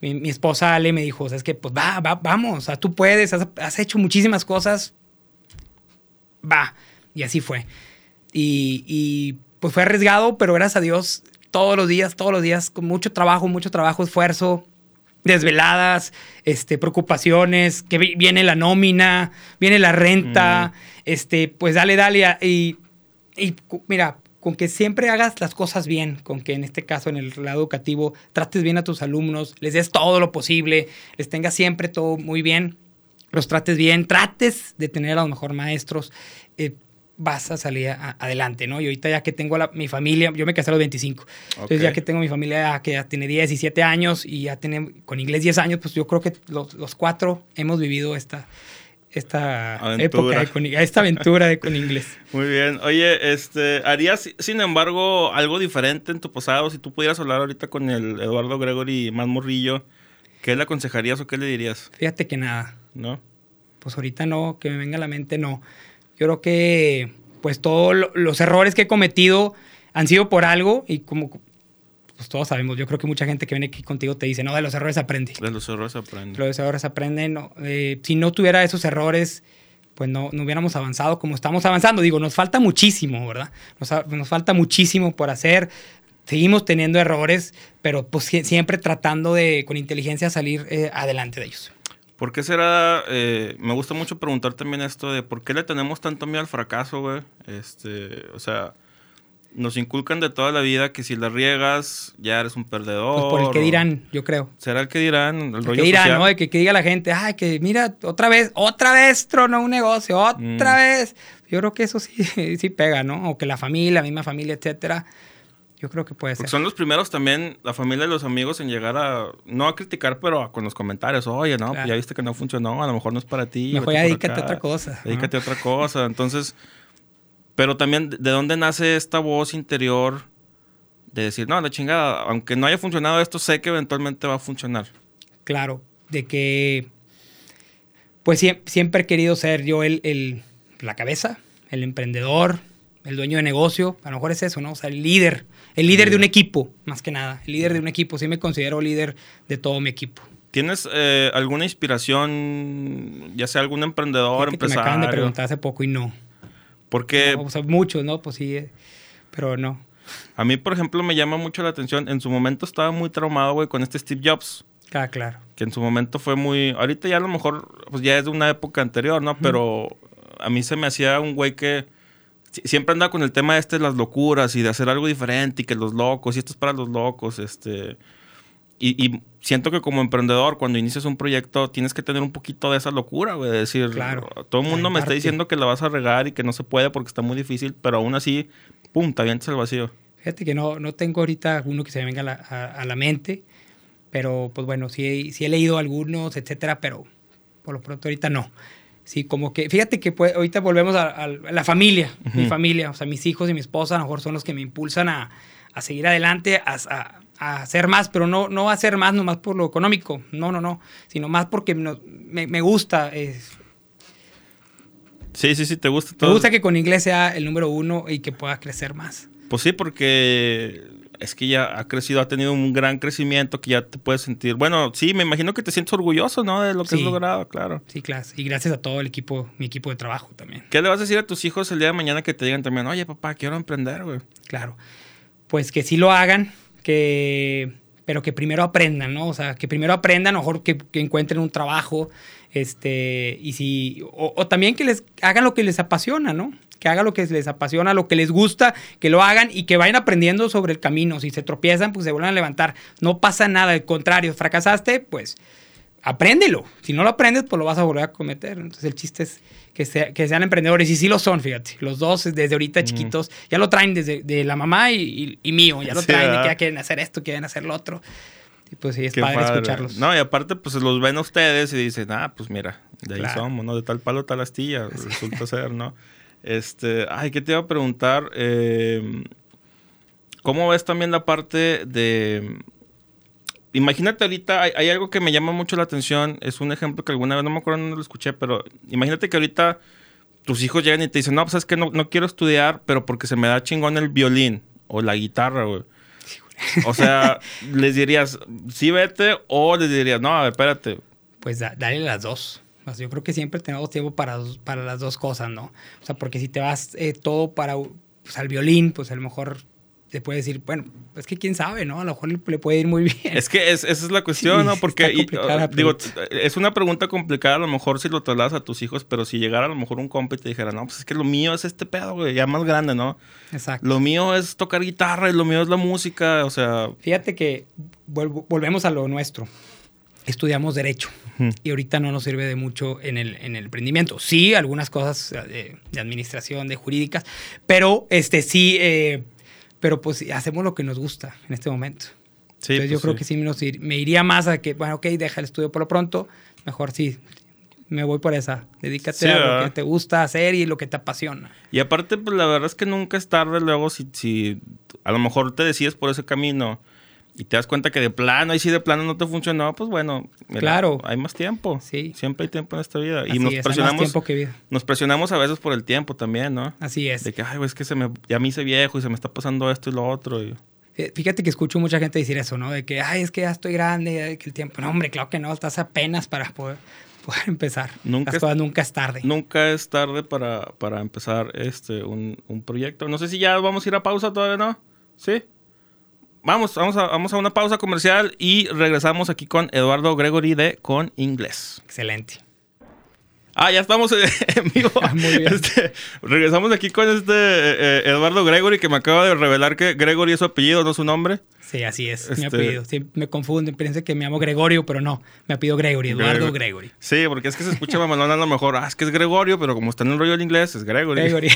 Mi, esposa Ale me dijo, es que pues va, va, vamos, o sea, tú puedes, has, has hecho muchísimas cosas, va. Y así fue. Y, pues fue arriesgado, pero gracias a Dios, todos los días, todos los días, con mucho trabajo, mucho trabajo, esfuerzo, desveladas, este, preocupaciones, que viene la nómina, viene la renta, mm. este, pues dale, dale. Y, y mira, con que siempre hagas las cosas bien, con que en este caso en el lado educativo trates bien a tus alumnos, les des todo lo posible, les tengas siempre todo muy bien, los trates bien, trates de tener a los mejor maestros, eh, vas a salir adelante, ¿no? Y ahorita ya que tengo la, mi familia, yo me casé a los 25, entonces ya que tengo mi familia que ya tiene 17 años y ya tiene con inglés 10 años, pues yo creo que los, los cuatro hemos vivido esta, esta época, de esta aventura de con inglés. [LAUGHS] Muy bien. Oye, este, ¿harías, sin embargo, algo diferente en tu pasado? Si tú pudieras hablar ahorita con el Eduardo Gregory más morrillo, ¿qué le aconsejarías o qué le dirías? Fíjate que nada. ¿No? Pues ahorita no, que me venga a la mente no. Yo creo que pues todos los errores que he cometido han sido por algo y como pues todos sabemos, yo creo que mucha gente que viene aquí contigo te dice, no, de los errores aprende. De los errores aprende. De los errores aprenden. No, eh, si no tuviera esos errores, pues no, no hubiéramos avanzado como estamos avanzando. Digo, nos falta muchísimo, ¿verdad? Nos, falta muchísimo por hacer. Seguimos teniendo errores, pero pues siempre tratando de, con inteligencia, salir eh, adelante de ellos. ¿Por qué será? Eh, me gusta mucho preguntar también esto de por qué le tenemos tanto miedo al fracaso, güey. Este, o sea, Nos inculcan de toda la vida que si la riegas, ya eres un perdedor. Pues por el que dirán, yo creo. ¿Será el que dirán? El, que dirán, ¿no? Que, diga la gente, ay, que mira, otra vez, otra vez tronó un negocio, otra mm. vez. Yo creo que eso sí, [LAUGHS] sí pega, ¿no? O que la familia, la misma familia, etcétera. Yo creo que puede ser. Son los primeros también, la familia y los amigos, en llegar a, no a criticar, pero con los comentarios. Oye, no, pues ya viste que no funcionó, a lo mejor no es para ti. Mejor ya dedícate a otra cosa. Dedícate a otra cosa. Entonces, pero también, ¿de dónde nace esta voz interior de decir, no, la chingada, aunque no haya funcionado esto, sé que eventualmente va a funcionar? Claro, de que, pues siempre he querido ser yo el, el la cabeza, el emprendedor, el dueño de negocio, a lo mejor es eso, ¿no? O sea, el líder, el líder de un equipo, más que nada, el líder de un equipo, sí me considero líder de todo mi equipo. ¿Tienes eh, alguna inspiración, ya sea algún emprendedor, empresario? me acaban de preguntar hace poco y no. Porque... o sea, muchos, ¿no? Pues sí, eh, pero no. A mí, por ejemplo, me llama mucho la atención. En su momento estaba muy traumado, güey, con este Steve Jobs. Ah, claro. Que en su momento fue muy... Ahorita ya a lo mejor, pues ya es de una época anterior, ¿no? Pero a mí se me hacía un güey que siempre anda con el tema este de las locuras y de hacer algo diferente y que los locos, y esto es para los locos, este... Y, siento que como emprendedor, cuando inicias un proyecto, tienes que tener un poquito de esa locura, güey. De decir, claro, todo el mundo me está diciendo que la vas a regar y que no se puede porque está muy difícil, pero aún así, pum, te avientas el vacío. Fíjate que no, no tengo ahorita uno que se me venga a la, mente, pero pues bueno, sí, sí he leído algunos, etcétera, pero por lo pronto ahorita no. Sí, como que, fíjate que pues, ahorita volvemos a, la familia, mi familia, o sea, mis hijos y mi esposa a lo mejor son los que me impulsan a, a seguir adelante, a, a, hacer más, pero no, no a hacer más nomás por lo económico, no, no, no, sino más porque me, me, gusta. sí, sí, sí, te gusta todo. Me gusta que con inglés sea el número uno y que pueda crecer más. Pues sí, porque es que ya ha crecido, ha tenido un gran crecimiento que ya te puedes sentir. Bueno, sí, me imagino que te sientes orgulloso, ¿no? De lo que has logrado, claro. Sí, claro. Y gracias a todo el equipo, mi equipo de trabajo también. ¿Qué le vas a decir a tus hijos el día de mañana que te digan también, oye, papá, quiero emprender, güey? Claro. Pues que sí lo hagan, que pero que primero aprendan, ¿no? O sea, que primero aprendan, mejor que, encuentren un trabajo, este, y si, o, también que les hagan lo que les apasiona, ¿no? que hagan lo que les apasiona, lo que les gusta, que lo hagan y que vayan aprendiendo sobre el camino. Si se tropiezan, pues se vuelvan a levantar. No pasa nada, al contrario, fracasaste, pues apréndelo. Si no lo aprendes, pues lo vas a volver a cometer. Entonces el chiste es que, que sean emprendedores y sí lo son, fíjate. Los dos desde ahorita chiquitos ya lo traen desde de la mamá y, mío, ya lo traen de que ya quieren hacer esto, quieren hacer lo otro. Y pues sí, es padre, escucharlos. No, y aparte, pues los ven ustedes y dicen, ah, pues mira, de ahí somos, ¿no? De tal palo, tal astilla, [LAUGHS] resulta ser, ¿no? Este, ay, ¿qué te iba a preguntar? Eh, ¿Cómo ves también la parte de... Imagínate ahorita, hay, algo que me llama mucho la atención, es un ejemplo que alguna vez, no me acuerdo dónde lo escuché, pero imagínate que ahorita tus hijos llegan y te dicen, no, pues es que no, no quiero estudiar, pero porque se me da chingón el violín o la guitarra, güey. O sea, les dirías, sí vete, o les dirías, no, espérate. Pues dale las dos yo creo que siempre tenemos tiempo para, para las dos cosas, ¿no? O sea, porque si te vas eh, todo para pues, al violín, pues a lo mejor te puede decir, bueno, es que quién sabe, ¿no? A lo mejor le, puede ir muy bien. Es que esa es la cuestión, ¿no? Porque, digo, es una pregunta complicada, a lo mejor si lo trasladas a tus hijos, pero si llegara a lo mejor un compa y te dijera, no, pues es que lo mío es este pedo, güey, ya más grande, ¿no? Exacto. Lo mío es tocar guitarra y lo mío es la música, o sea... Fíjate que volvemos a lo nuestro estudiamos derecho y ahorita no nos sirve de mucho en el, en el emprendimiento. Sí, algunas cosas de, administración, de jurídicas, pero este sí, eh, pero pues hacemos lo que nos gusta en este momento. Sí, Entonces yo pues creo que sí me iría más a que, bueno, ok, deja el estudio por lo pronto, mejor sí, me voy por esa. Dedícate a lo que te gusta hacer y lo que te apasiona. Y aparte, pues la verdad es que nunca es tarde luego si, si a lo mejor te decides por ese camino y te das cuenta que de plano, y si de plano no te funcionó, pues bueno, claro. hay más tiempo. Sí. Siempre hay tiempo en esta vida. y nos presionamos. tiempo que vida. Nos presionamos a veces por el tiempo también, ¿no? Así es. De que, ay, es que se me, ya me hice viejo y se me está pasando esto y lo otro. Eh, fíjate que escucho mucha gente decir eso, ¿no? De que, ay, es que ya estoy grande, que el tiempo. No, hombre, claro que no, estás apenas para poder, poder empezar. Nunca es, nunca es tarde. Nunca es tarde para, para empezar este, un, un proyecto. No sé si ya vamos a ir a pausa todavía, ¿no? ¿Sí? Vamos, vamos a, vamos a una pausa comercial y regresamos aquí con Eduardo Gregory de Con Inglés. Excelente. Ah, ya estamos [LAUGHS] en vivo. Ah, [LAUGHS] muy bien. Este, regresamos aquí con este eh, Eduardo Gregory, que me acaba de revelar que Gregory es su apellido, no su nombre. Sí, así es, mi este, apellido. Sí, me confunden, piensan que me llamo Gregorio, pero no, me apellido Gregory, Eduardo Gregory. Sí, porque es que se escucha mamalón a lo mejor, ah, es que es Gregorio, pero como está en el rollo del inglés, es Gregory. Gregory.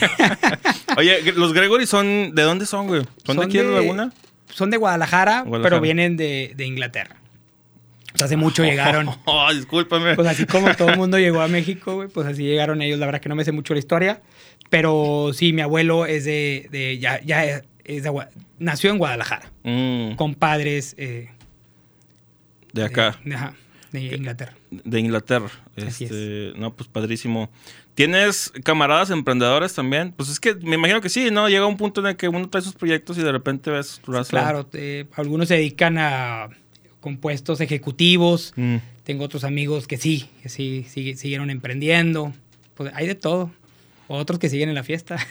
[LAUGHS] Oye, ¿los Gregory son, de dónde son, güey? ¿Son, de aquí de Laguna? Son de Guadalajara, pero vienen de, de Inglaterra. O sea, hace mucho [LAUGHS] llegaron. Oh, discúlpame. Pues así como todo el mundo llegó a México, güey, pues así llegaron ellos. La verdad que no me sé mucho la historia. Pero sí, mi abuelo es de. de ya, ya es de, nació en Guadalajara. Mm. Con padres. Eh, de acá. De, ajá, de Inglaterra. De Inglaterra. Este, No, pues padrísimo. ¿Tienes camaradas emprendedores también? Pues es que me imagino que sí, ¿no? Llega un punto en el que uno trae sus proyectos y de repente ves... claro, algunos se dedican a compuestos ejecutivos. Mm. Tengo otros amigos que sí, que sí, siguieron emprendiendo. Pues hay de todo. Otros que siguen en la fiesta. [LAUGHS]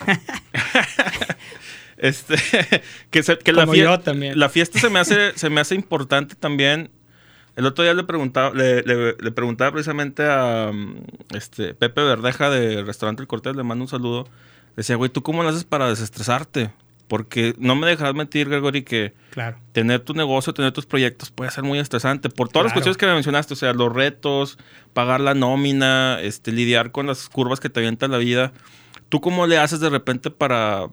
este, [LAUGHS] que, la, fiesta, también. la fiesta se me hace, se me hace importante también. El otro día le preguntaba, le, preguntaba precisamente a mm, este, Pepe Verdeja de Restaurante El Cortés, le mando un saludo. Decía, güey, ¿tú cómo lo haces para desestresarte? Porque no me dejarás mentir, Gregory, que tener tu negocio, tener tus proyectos puede ser muy estresante. Por todas las cuestiones que me mencionaste, o sea, los retos, pagar la nómina, este, lidiar con las curvas que te avienta la vida. ¿Tú cómo le haces de repente para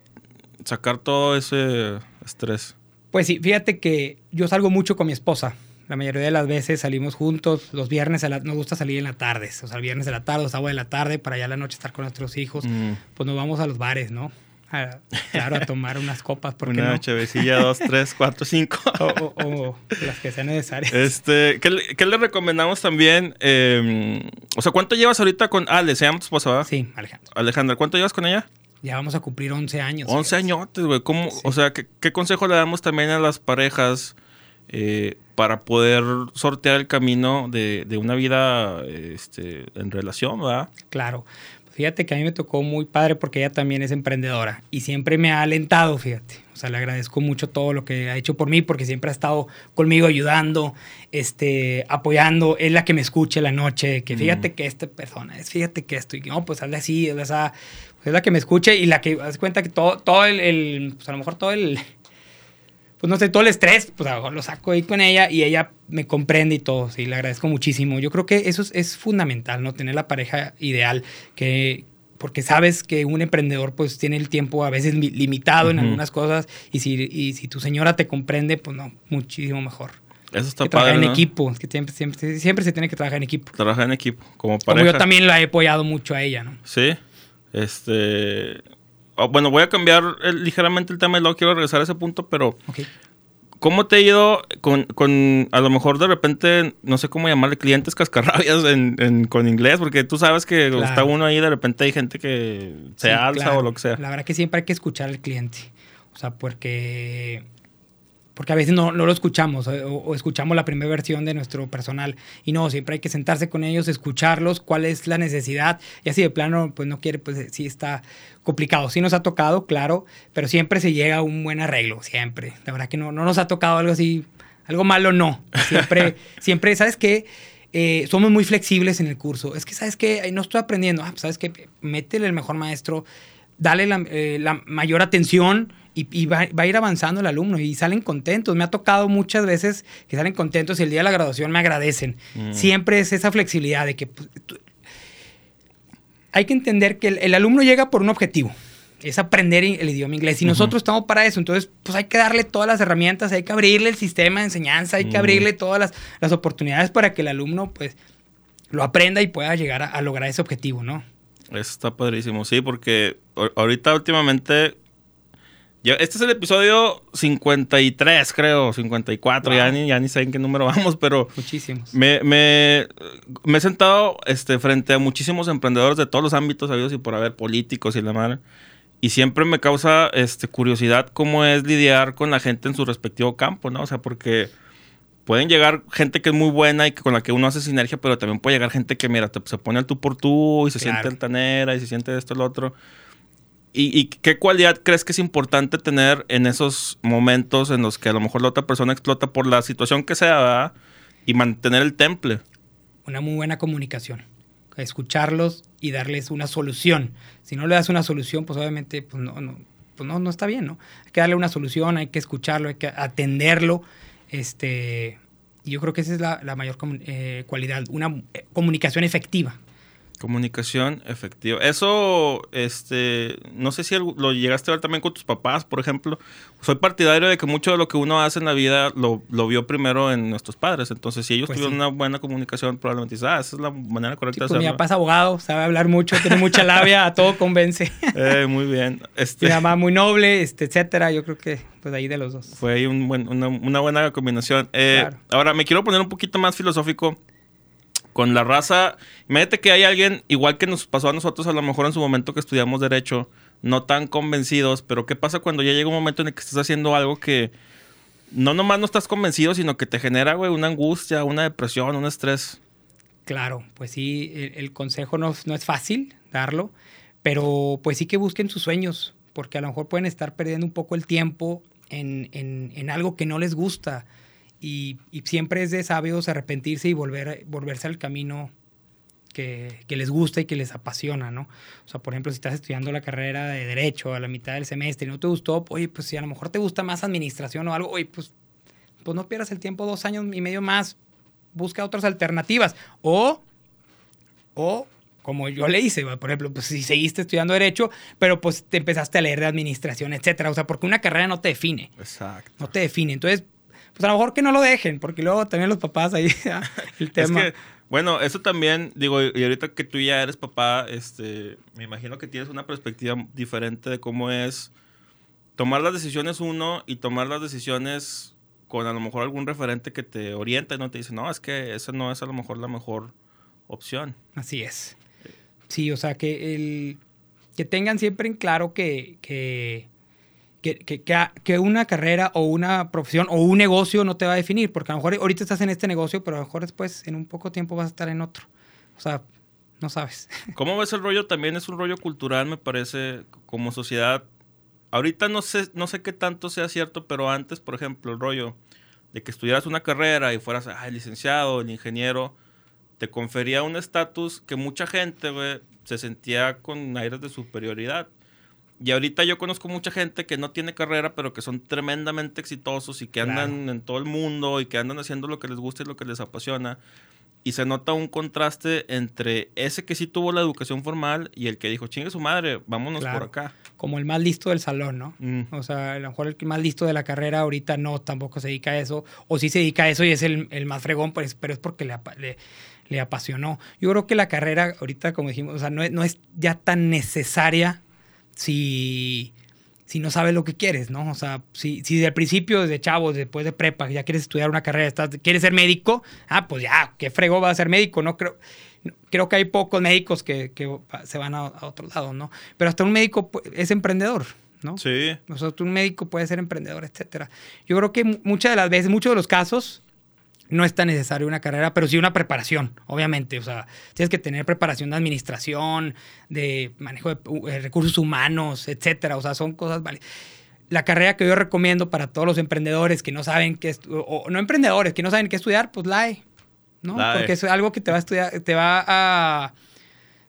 sacar todo ese estrés? Pues sí, fíjate que yo salgo mucho con mi esposa. La mayoría de las veces salimos juntos. Los viernes nos gusta salir en la tarde. O sea, el viernes de la tarde, los sábados de la tarde, para ya la noche estar con nuestros hijos. Mm. Pues nos vamos a los bares, ¿no? claro, a tomar unas copas. porque Una no? dos, [LAUGHS] tres, cuatro, cinco. o, las que sean necesarias. Este, ¿qué, le recomendamos también? Em, o sea, ¿cuánto llevas ahorita con Ale? ¿Se llama tu esposa, verdad? Sí, Alejandra. Alejandra, ¿cuánto llevas con ella? Ya vamos a cumplir 11 años. 11 años, güey. ¿Cómo, O sea, ¿qué, consejo le damos también a las parejas eh, para poder sortear el camino de, de una vida este, en relación, verdad? Claro. Fíjate que a mí me tocó muy padre porque ella también es emprendedora y siempre me ha alentado, fíjate. O sea, le agradezco mucho todo lo que ha hecho por mí porque siempre ha estado conmigo ayudando, este, apoyando. Es la que me escucha la noche, que fíjate que esta persona es, fíjate que esto, y no, pues hazle así, la, pues es la que me escuche y la que, haz cuenta que todo, todo el, el, pues a lo mejor todo el, pues no sé, todo el estrés, pues a lo mejor lo saco ahí con ella y ella me comprende y todo, sí, le agradezco muchísimo. Yo creo que eso es, fundamental, ¿no? Tener la pareja ideal, que, porque sabes que un emprendedor pues tiene el tiempo a veces limitado en algunas cosas y si, y si tu señora te comprende, pues no, muchísimo mejor. Eso está que padre, Trabajar en equipo, que siempre, siempre, siempre se tiene que trabajar en equipo. Trabajar en equipo, como pareja. Como yo también la he apoyado mucho a ella, ¿no? Sí, este... Oh, bueno, voy a cambiar ligeramente el tema y luego quiero regresar a ese punto, pero ¿cómo te ha ido con, con, a lo mejor de repente, no sé cómo llamarle, clientes cascarrabias en, con inglés? Porque tú sabes que está uno ahí, de repente hay gente que se alza o lo que sea. La verdad que siempre hay que escuchar al cliente. O sea, porque porque a veces no, no lo escuchamos o, escuchamos la primera versión de nuestro personal y no, siempre hay que sentarse con ellos, escucharlos, cuál es la necesidad y así de plano, pues no quiere, pues sí está complicado. Sí nos ha tocado, claro, pero siempre se llega a un buen arreglo, siempre. La verdad que no, no nos ha tocado algo así, algo malo no. Siempre, [LAUGHS] siempre, ¿sabes qué? Eh, somos muy flexibles en el curso. Es que, ¿sabes qué? No estoy aprendiendo. Ah, pues, ¿sabes qué? Métele el mejor maestro, dale la, eh, la mayor atención y, va, a ir avanzando el alumno y salen contentos. Me ha tocado muchas veces que salen contentos y el día de la graduación me agradecen. Mm. Siempre es esa flexibilidad de que pues, hay que entender que el, alumno llega por un objetivo. Es aprender el idioma inglés. Y nosotros estamos para eso. Entonces, pues hay que darle todas las herramientas, hay que abrirle el sistema de enseñanza, hay que mm. abrirle todas las, las, oportunidades para que el alumno, pues, lo aprenda y pueda llegar a, a lograr ese objetivo, ¿no? Eso está padrísimo, sí, porque ahorita últimamente este es el episodio 53, creo, 54, ya, ni, ya ni sé en qué número [LAUGHS] vamos, pero... Muchísimos. Me, me, me, he sentado este, frente a muchísimos emprendedores de todos los ámbitos habidos y por haber, políticos y la madre, y siempre me causa este, curiosidad cómo es lidiar con la gente en su respectivo campo, ¿no? O sea, porque pueden llegar gente que es muy buena y que con la que uno hace sinergia, pero también puede llegar gente que, mira, se pone al tú por tú y se siente altanera y se siente esto, lo otro. ¿Y, qué cualidad crees que es importante tener en esos momentos en los que a lo mejor la otra persona explota por la situación que sea, ¿verdad? Y mantener el temple. Una muy buena comunicación. escucharlos y darles una solución. Si no le das una solución, pues obviamente pues no, no, pues no, no está bien, ¿no? Hay que darle una solución, hay que escucharlo, hay que atenderlo. Este, yo creo que esa es la, mayor eh, cualidad, una eh, comunicación efectiva. Comunicación efectiva. Eso, este, no sé si lo llegaste a ver también con tus papás, por ejemplo. Soy partidario de que mucho de lo que uno hace en la vida lo, vio primero en nuestros padres. Entonces, si ellos pues tuvieron una buena comunicación, probablemente dices, ah, esa es la manera correcta de pues hacerlo. Mi papá es abogado, sabe hablar mucho, tiene mucha labia, a todo convence. [LAUGHS] Eh, muy bien. Este, mi mamá muy noble, este, etcétera. Yo creo que, pues ahí de los dos. Fue ahí un buen, una, una, buena combinación. Eh, ahora, me quiero poner un poquito más filosófico con la raza. Imagínate que hay alguien, igual que nos pasó a nosotros a lo mejor en su momento que estudiamos Derecho, no tan convencidos, pero ¿qué pasa cuando ya llega un momento en el que estás haciendo algo que no nomás no estás convencido, sino que te genera, güey, una angustia, una depresión, un estrés? Claro, pues sí, el, consejo no, no es fácil darlo, pero pues sí que busquen sus sueños, porque a lo mejor pueden estar perdiendo un poco el tiempo en, en, en algo que no les gusta. Y, siempre es de sabios arrepentirse y volver, volverse al camino que, les gusta y que les apasiona, ¿no? O sea, por ejemplo, si estás estudiando la carrera de Derecho a la mitad del semestre y no te gustó, oye, pues si a lo mejor te gusta más administración o algo, oye, pues, pues no pierdas el tiempo dos años y medio más, busca otras alternativas. O, o como yo le hice, por ejemplo, pues si seguiste estudiando Derecho, pero pues te empezaste a leer de administración, etcétera. O sea, porque una carrera no te define. Exacto. No te define. Entonces, pues a lo mejor que no lo dejen, porque luego también los papás ahí, [LAUGHS] el tema. Es que, bueno, eso también, digo, y ahorita que tú ya eres papá, este, me imagino que tienes una perspectiva diferente de cómo es tomar las decisiones uno y tomar las decisiones con a lo mejor algún referente que te oriente, ¿no? Te dice, no, es que esa no es a lo mejor la mejor opción. Así es. Sí, o sea, que, el, que tengan siempre en claro que, que que, que, que, una carrera o una profesión o un negocio no te va a definir, porque a lo mejor ahorita estás en este negocio, pero a lo mejor después en un poco tiempo vas a estar en otro. O sea, no sabes. [LAUGHS] ¿Cómo ves el rollo? También es un rollo cultural, me parece, como sociedad. Ahorita no sé, no sé qué tanto sea cierto, pero antes, por ejemplo, el rollo de que estudiaras una carrera y fueras el licenciado, el ingeniero, te confería un estatus que mucha gente, se sentía con aires de superioridad. Y ahorita yo conozco mucha gente que no tiene carrera, pero que son tremendamente exitosos y que andan en todo el mundo y que andan haciendo lo que les gusta y lo que les apasiona. Y se nota un contraste entre ese que sí tuvo la educación formal y el que dijo, chingue su madre, vámonos por acá. Como el más listo del salón, ¿no? Mm. O sea, a lo mejor el más listo de la carrera ahorita no, tampoco se dedica a eso. O sí se dedica a eso y es el, el más fregón, pues, pero es porque le, le, le, apasionó. Yo creo que la carrera ahorita, como dijimos, o sea, no no es ya tan necesaria si, si no sabes lo que quieres, ¿no? O sea, si, si desde el principio, desde chavo, después de prepa, ya quieres estudiar una carrera, estás, quieres ser médico, ah, pues ya, qué frego va a ser médico, ¿no? Creo, creo que hay pocos médicos que, que se van a, otro lado, ¿no? Pero hasta un médico es emprendedor, ¿no? Sí. O sea, un médico puede ser emprendedor, etcétera. Yo creo que muchas de las veces, muchos de los casos, no es tan necesario una carrera, pero sí una preparación, obviamente. O sea, tienes que tener preparación de administración, de manejo de eh, recursos humanos, etcétera. O sea, son cosas vale. La carrera que yo recomiendo para todos los emprendedores que no saben qué o, no emprendedores que no saben qué estudiar, pues la ¿no? Porque es algo que te va a estudiar, te va a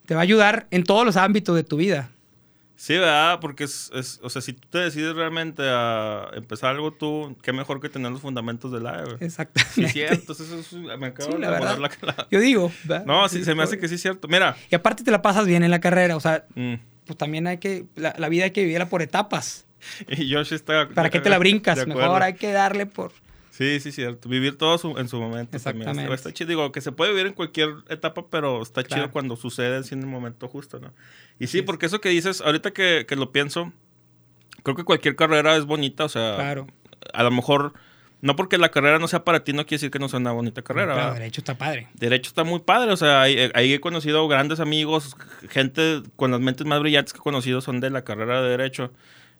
te va a ayudar en todos los ámbitos de tu vida. Sí, ¿verdad? Porque es, es, o sea, si tú te decides realmente a empezar algo tú, qué mejor que tener los fundamentos del área. Exactamente. Sí, cierto. Eso, eso, me acabo de la la, Yo digo. ¿verdad? No, sí, se me hace que sí es cierto. Mira. Y aparte te la pasas bien en la carrera, o sea, mm. pues también hay que, la, la, vida hay que vivirla por etapas. [LAUGHS] Y Josh está... ¿Para qué te la brincas? Mejor hay que darle por... Sí, sí, cierto. Vivir todo en su momento. Exactamente. Está chido. Digo, que se puede vivir en cualquier etapa, pero está chido cuando sucede en el momento justo, ¿no? Y sí, porque eso que dices, ahorita que, que, lo pienso, creo que cualquier carrera es bonita, o sea, claro. a lo mejor, no porque la carrera no sea para ti, no quiere decir que no sea una bonita carrera. Claro, derecho está padre. Derecho está muy padre, o sea, ahí, ahí, he conocido grandes amigos, gente con las mentes más brillantes que he conocido son de la carrera de derecho.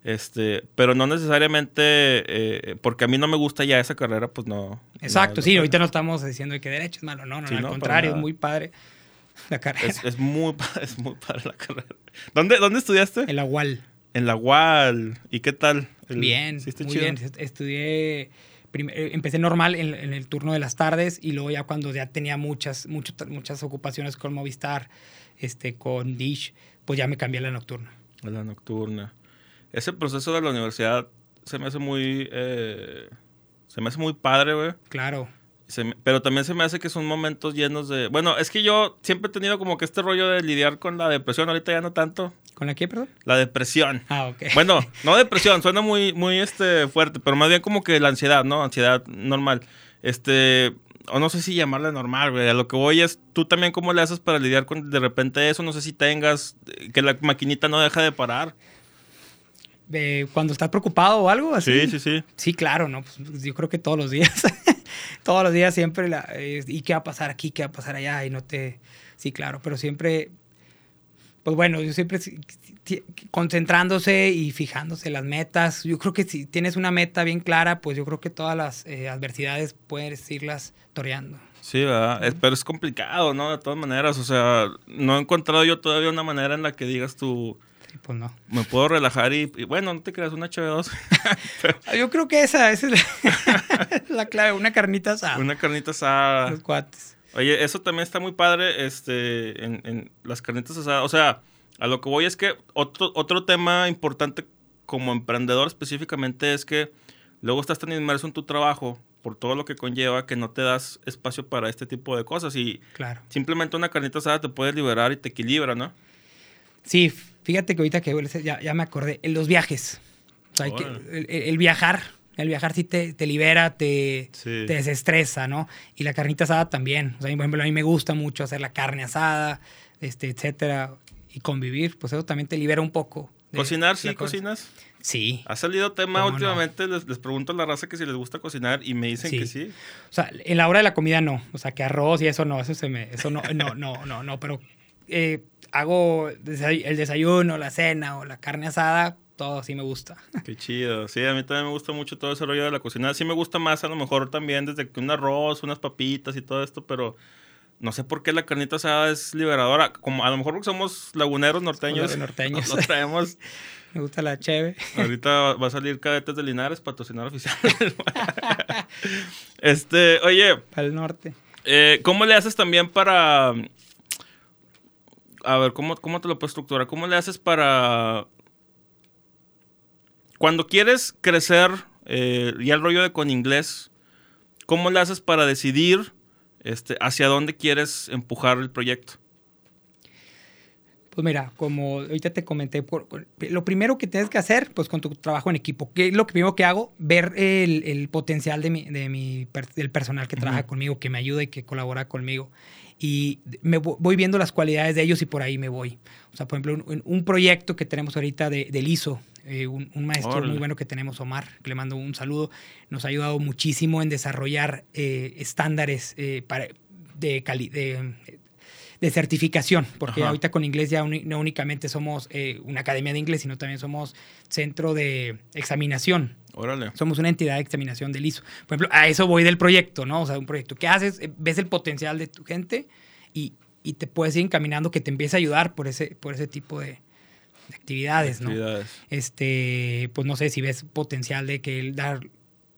Este, pero no necesariamente eh, porque a mí no me gusta ya esa carrera, pues no. Exacto, sí, ahorita no estamos diciendo que derecho es malo, no, no, al contrario, es muy padre [LAUGHS] la carrera. Es, muy, [LAUGHS] es muy padre la carrera. ¿Dónde, dónde estudiaste? En la UAL. En la UAL. ¿Y qué tal? bien, muy bien. Estudié eh, empecé normal en, el turno de las tardes y luego ya cuando ya tenía muchas, muchas ocupaciones con Movistar, este, con Dish, pues ya me cambié a la nocturna. A la nocturna. Ese proceso de la universidad se me hace muy... Eh, se me hace muy padre, güey. Claro pero también se me hace que son momentos llenos de... Bueno, es que yo siempre he tenido como que este rollo de lidiar con la depresión, ahorita ya no tanto. ¿Con la qué, perdón? La depresión. Ah, ok. [LAUGHS] Bueno, no depresión, suena muy, muy este, fuerte, pero más bien como que la ansiedad, ¿no? Ansiedad normal. Este, o no sé si llamarla normal, güey. A lo que voy es, tú también cómo le haces para lidiar con de repente eso, no sé si tengas, que la maquinita no deja de parar. Cuando estás preocupado o algo así. Sí, sí, sí. Sí, claro, ¿no? Pues yo creo que todos los días. [LAUGHS] todos los días siempre, la, ¿y qué va a pasar aquí? ¿Qué va a pasar allá? Y no te... Sí, claro, pero siempre, pues bueno, yo siempre concentrándose y fijándose las metas. Yo creo que si tienes una meta bien clara, pues yo creo que todas las eh, adversidades puedes irlas toreando. Sí, ¿verdad? pero es complicado, ¿no? De todas maneras, o sea, no he encontrado yo todavía una manera en la que digas tú pues no. Me puedo relajar y, bueno, no te creas, una HB2. [LAUGHS] Yo creo que esa, es [LAUGHS] la, clave, una carnita asada. Una carnita asada. Los cuates. Oye, eso también está muy padre este, en, las carnitas asadas. O sea, a lo que voy es que otro, otro tema importante como emprendedor específicamente es que luego estás tan inmerso en tu trabajo por todo lo que conlleva que no te das espacio para este tipo de cosas y claro. simplemente una carnita asada te puede liberar y te equilibra, ¿no? Sí, Fíjate que ahorita que ya, me acordé, en los viajes. O sea, el, viajar, el viajar sí te, libera, te, te, desestresa, ¿no? Y la carnita asada también. O sea, por ejemplo, a mí me gusta mucho hacer la carne asada, este, etcétera, y convivir, pues eso también te libera un poco. ¿Cocinar, sí, cocinas? Sí. Ha salido tema últimamente, les, pregunto a la raza que si les gusta cocinar y me dicen que sí. O sea, en la hora de la comida no. O sea, que arroz y eso no, eso se me, eso no, no, no, no, no, pero eh, hago el desayuno, la cena o la carne asada, todo así me gusta. [LAUGHS] Qué chido. Sí, a mí también me gusta mucho todo ese rollo de la cocina. Sí me gusta más a lo mejor también desde que un arroz, unas papitas y todo esto, pero no sé por qué la carnita asada es liberadora. Como a lo mejor porque somos laguneros norteños. norteños. [LAUGHS] Lo traemos. [LAUGHS] me gusta la cheve. Ahorita va a salir Cadetes de Linares, patrocinar oficial. este, oye. Para el norte. Eh, ¿Cómo le haces también para a ver, ¿cómo, ¿cómo te lo puedo estructurar? ¿Cómo le haces para... Cuando quieres crecer, eh, y el rollo de con inglés, ¿cómo le haces para decidir este, hacia dónde quieres empujar el proyecto? Pues mira, como ahorita te comenté, lo primero que tienes que hacer, pues con tu trabajo en equipo, ¿qué es lo primero que hago? Ver el, potencial de mi, de mi, del personal que trabaja conmigo, que me ayuda y que colabora conmigo y me voy viendo las cualidades de ellos y por ahí me voy. O sea, por ejemplo, un, proyecto que tenemos ahorita de, del ISO, eh, un, maestro muy bueno que tenemos, Omar, que le mando un saludo, nos ha ayudado muchísimo en desarrollar eh, estándares eh, para, de, de, de, certificación, porque ahorita con inglés ya no únicamente somos una academia de inglés, sino también somos centro de examinación Órale. Somos una entidad de examinación del ISO. Por ejemplo, a eso voy del proyecto, ¿no? O sea, un proyecto. ¿Qué haces? Eh, ves el potencial de tu gente y, y te puedes ir encaminando que te empiece a ayudar por ese, por ese tipo de, actividades, ¿no? Este, pues no sé si ves potencial de que el dar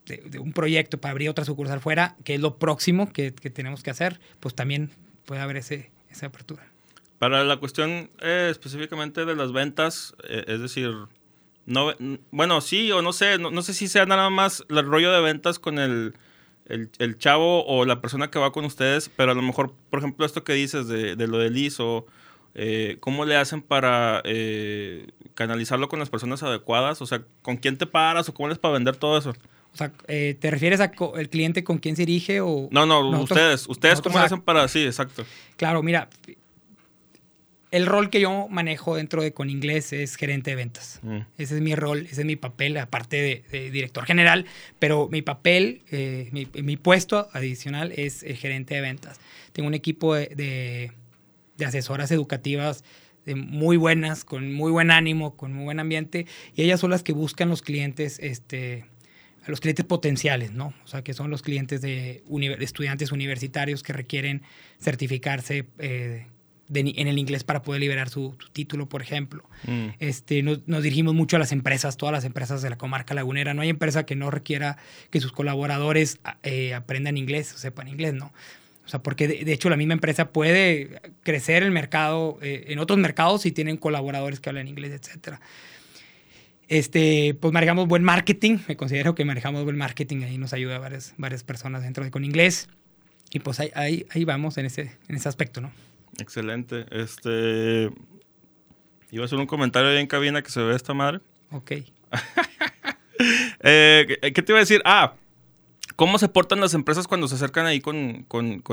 de, un proyecto para abrir otra sucursal fuera, que es lo próximo que, que tenemos que hacer, pues también puede haber ese, esa apertura. Para la cuestión eh, específicamente de las ventas, eh, es decir, no, bueno, sí o no sé, no, sé si sea nada más el rollo de ventas con el, el, chavo o la persona que va con ustedes, pero a lo mejor, por ejemplo, esto que dices de, lo del ISO, eh, ¿cómo le hacen para canalizarlo con las personas adecuadas? O sea, ¿con quién te paras o cómo les para vender todo eso? O sea, eh, ¿te refieres al cliente con quién se dirige o...? No, no, ustedes. ¿Ustedes cómo hacen para...? Sí, exacto. Claro, mira, el rol que yo manejo dentro de Con Inglés es gerente de ventas. Mm. Ese es mi rol, ese es mi papel, aparte de, director general, pero mi papel, eh, mi, puesto adicional es el gerente de ventas. Tengo un equipo de, asesoras educativas muy buenas, con muy buen ánimo, con muy buen ambiente, y ellas son las que buscan los clientes, este, a los clientes potenciales, ¿no? O sea, que son los clientes de estudiantes universitarios que requieren certificarse. Eh, en el inglés para poder liberar su, título, por ejemplo. Mm. Este, nos, dirigimos mucho a las empresas, todas las empresas de la comarca lagunera. No hay empresa que no requiera que sus colaboradores eh, aprendan inglés o sepan inglés, ¿no? O sea, porque de, hecho la misma empresa puede crecer el mercado eh, en otros mercados si tienen colaboradores que hablan inglés, etcétera. Este, pues manejamos buen marketing, me considero que manejamos buen marketing, ahí nos ayuda a varias, varias personas dentro de con inglés. Y pues ahí, ahí, ahí vamos en ese, en ese aspecto, ¿no? Excelente. Este. Iba a hacer un comentario ahí en cabina que se ve esta madre. Ok. [LAUGHS] Eh, ¿Qué te iba a decir? Ah, ¿cómo se portan las empresas cuando se acercan ahí con,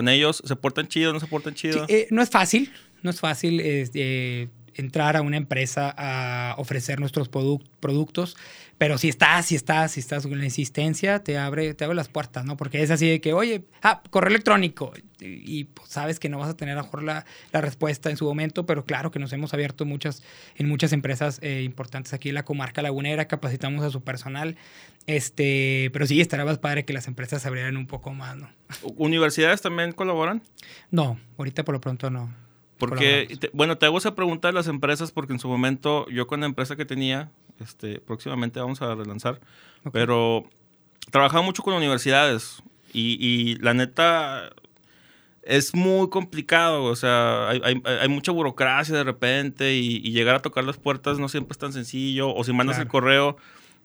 ellos? ¿Se portan chido? ¿No se portan chido? Eh, no es fácil. No es fácil. Eh, entrar a una empresa a ofrecer nuestros productos, pero si estás, si estás, si estás con la insistencia, te abre, te abre las puertas, ¿no? Porque es así de que, oye, ah, correo electrónico, y, pues, sabes que no vas a tener a mejor la, la, respuesta en su momento, pero claro que nos hemos abierto muchas, en muchas empresas eh, importantes aquí en la comarca lagunera, capacitamos a su personal, este, pero sí, estaría más padre que las empresas se abrieran un poco más, ¿no? ¿Universidades también colaboran? No, ahorita por lo pronto no. Porque, bueno, te hago esa pregunta de las empresas porque en su momento yo con la empresa que tenía, este, próximamente vamos a relanzar, pero trabajaba mucho con universidades y, la neta es muy complicado, o sea, hay, mucha burocracia de repente y, llegar a tocar las puertas no siempre es tan sencillo, o si mandas el correo,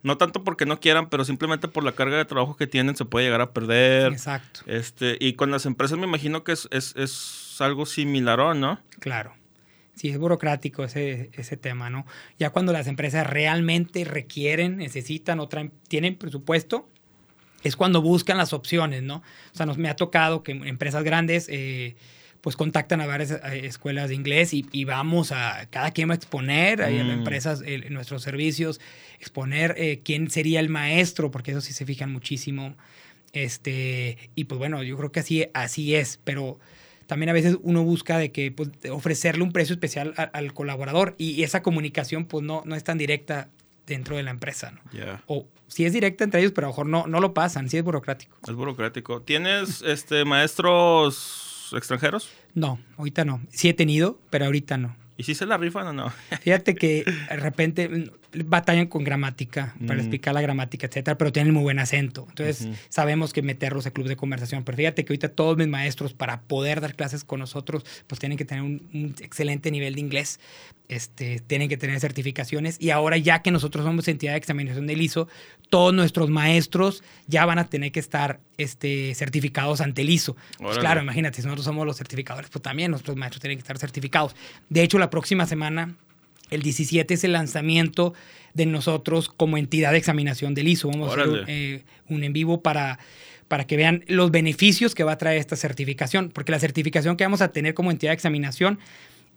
no tanto porque no quieran, pero simplemente por la carga de trabajo que tienen se puede llegar a perder. Exacto. Este, y con las empresas me imagino que es, es algo similar, ¿no? Claro. Sí, es burocrático ese, ese tema, ¿no? Ya cuando las empresas realmente requieren, necesitan o tienen presupuesto, es cuando buscan las opciones, ¿no? O sea, nos me ha tocado que empresas grandes eh, pues contactan a varias eh, escuelas de inglés y, vamos a, cada quien va a exponer ahí en las mm. empresas nuestros servicios, exponer eh, quién sería el maestro, porque eso sí se fijan muchísimo. Este, y pues bueno, yo creo que así, así es, pero también a veces uno busca de que pues, ofrecerle un precio especial al colaborador y esa comunicación pues no, no es tan directa dentro de la empresa, ¿no? O si es directa entre ellos, pero a lo mejor no, no lo pasan, sí es burocrático. Es burocrático. ¿Tienes [LAUGHS] este maestros extranjeros? No, ahorita no. Sí he tenido, pero ahorita no. ¿Y si se la rifan o no? Fíjate que [LAUGHS] de repente batallan con gramática, para mm. explicar la gramática, etcétera, pero tienen muy buen acento. Entonces, sabemos que meterlos a club de conversación. Pero fíjate que ahorita todos mis maestros, para poder dar clases con nosotros, pues tienen que tener un, excelente nivel de inglés, este, tienen que tener certificaciones. Y ahora, ya que nosotros somos entidad de examinación del ISO, todos nuestros maestros ya van a tener que estar este, certificados ante el ISO. Pues claro, imagínate, si nosotros somos los certificadores, pues también nuestros maestros tienen que estar certificados. De hecho, la próxima semana el 17 es el lanzamiento de nosotros como entidad de examinación del ISO. Vamos a hacer eh, un en vivo para, para que vean los beneficios que va a traer esta certificación, porque la certificación que vamos a tener como entidad de examinación,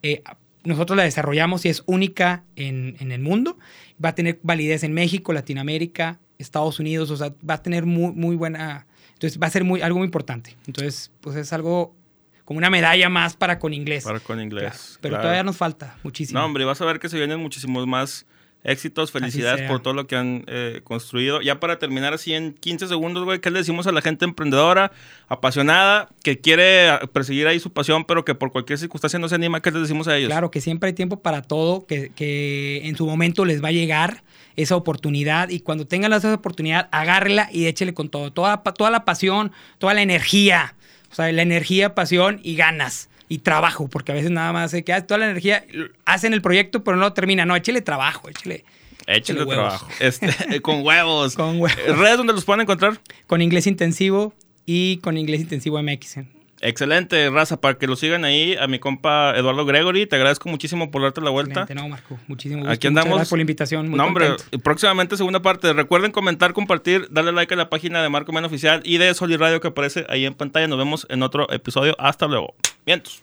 eh, nosotros la desarrollamos y es única en, el mundo. Va a tener validez en México, Latinoamérica, Estados Unidos, o sea, va a tener muy, muy buena... Entonces va a ser muy, algo muy importante. Entonces, pues es algo como una medalla más para con inglés. Para con inglés. pero todavía nos falta muchísimo. No, hombre, vas a ver que se vienen muchísimos más éxitos, felicidades por todo lo que han eh, construido. Ya para terminar así en 15 segundos, güey, ¿qué le decimos a la gente emprendedora, apasionada, que quiere perseguir ahí su pasión, pero que por cualquier circunstancia no se anima? ¿Qué les decimos a ellos? Claro, que siempre hay tiempo para todo, que, que en su momento les va a llegar esa oportunidad y cuando tengan esa oportunidad, agárrela y échele con todo, toda, toda la pasión, toda la energía o sea, la energía, pasión y ganas y trabajo, porque a veces nada más se queda toda la energía, hacen el proyecto, pero no termina. No, échele trabajo, échele. Échele, trabajo. Este, con [LAUGHS] huevos. con huevos. ¿Redes donde los pueden encontrar? Con inglés intensivo y con inglés intensivo MX. Excelente, raza, para que lo sigan ahí, a mi compa Eduardo Gregory, te agradezco muchísimo por darte la vuelta. no, Marco, muchísimo gusto. Aquí andamos. gracias por la invitación. Muy no, hombre, próximamente segunda parte. Recuerden comentar, compartir, darle like a la página de Marco Men Oficial y de Soli Radio que aparece ahí en pantalla. Nos vemos en otro episodio. Hasta luego. Vientos.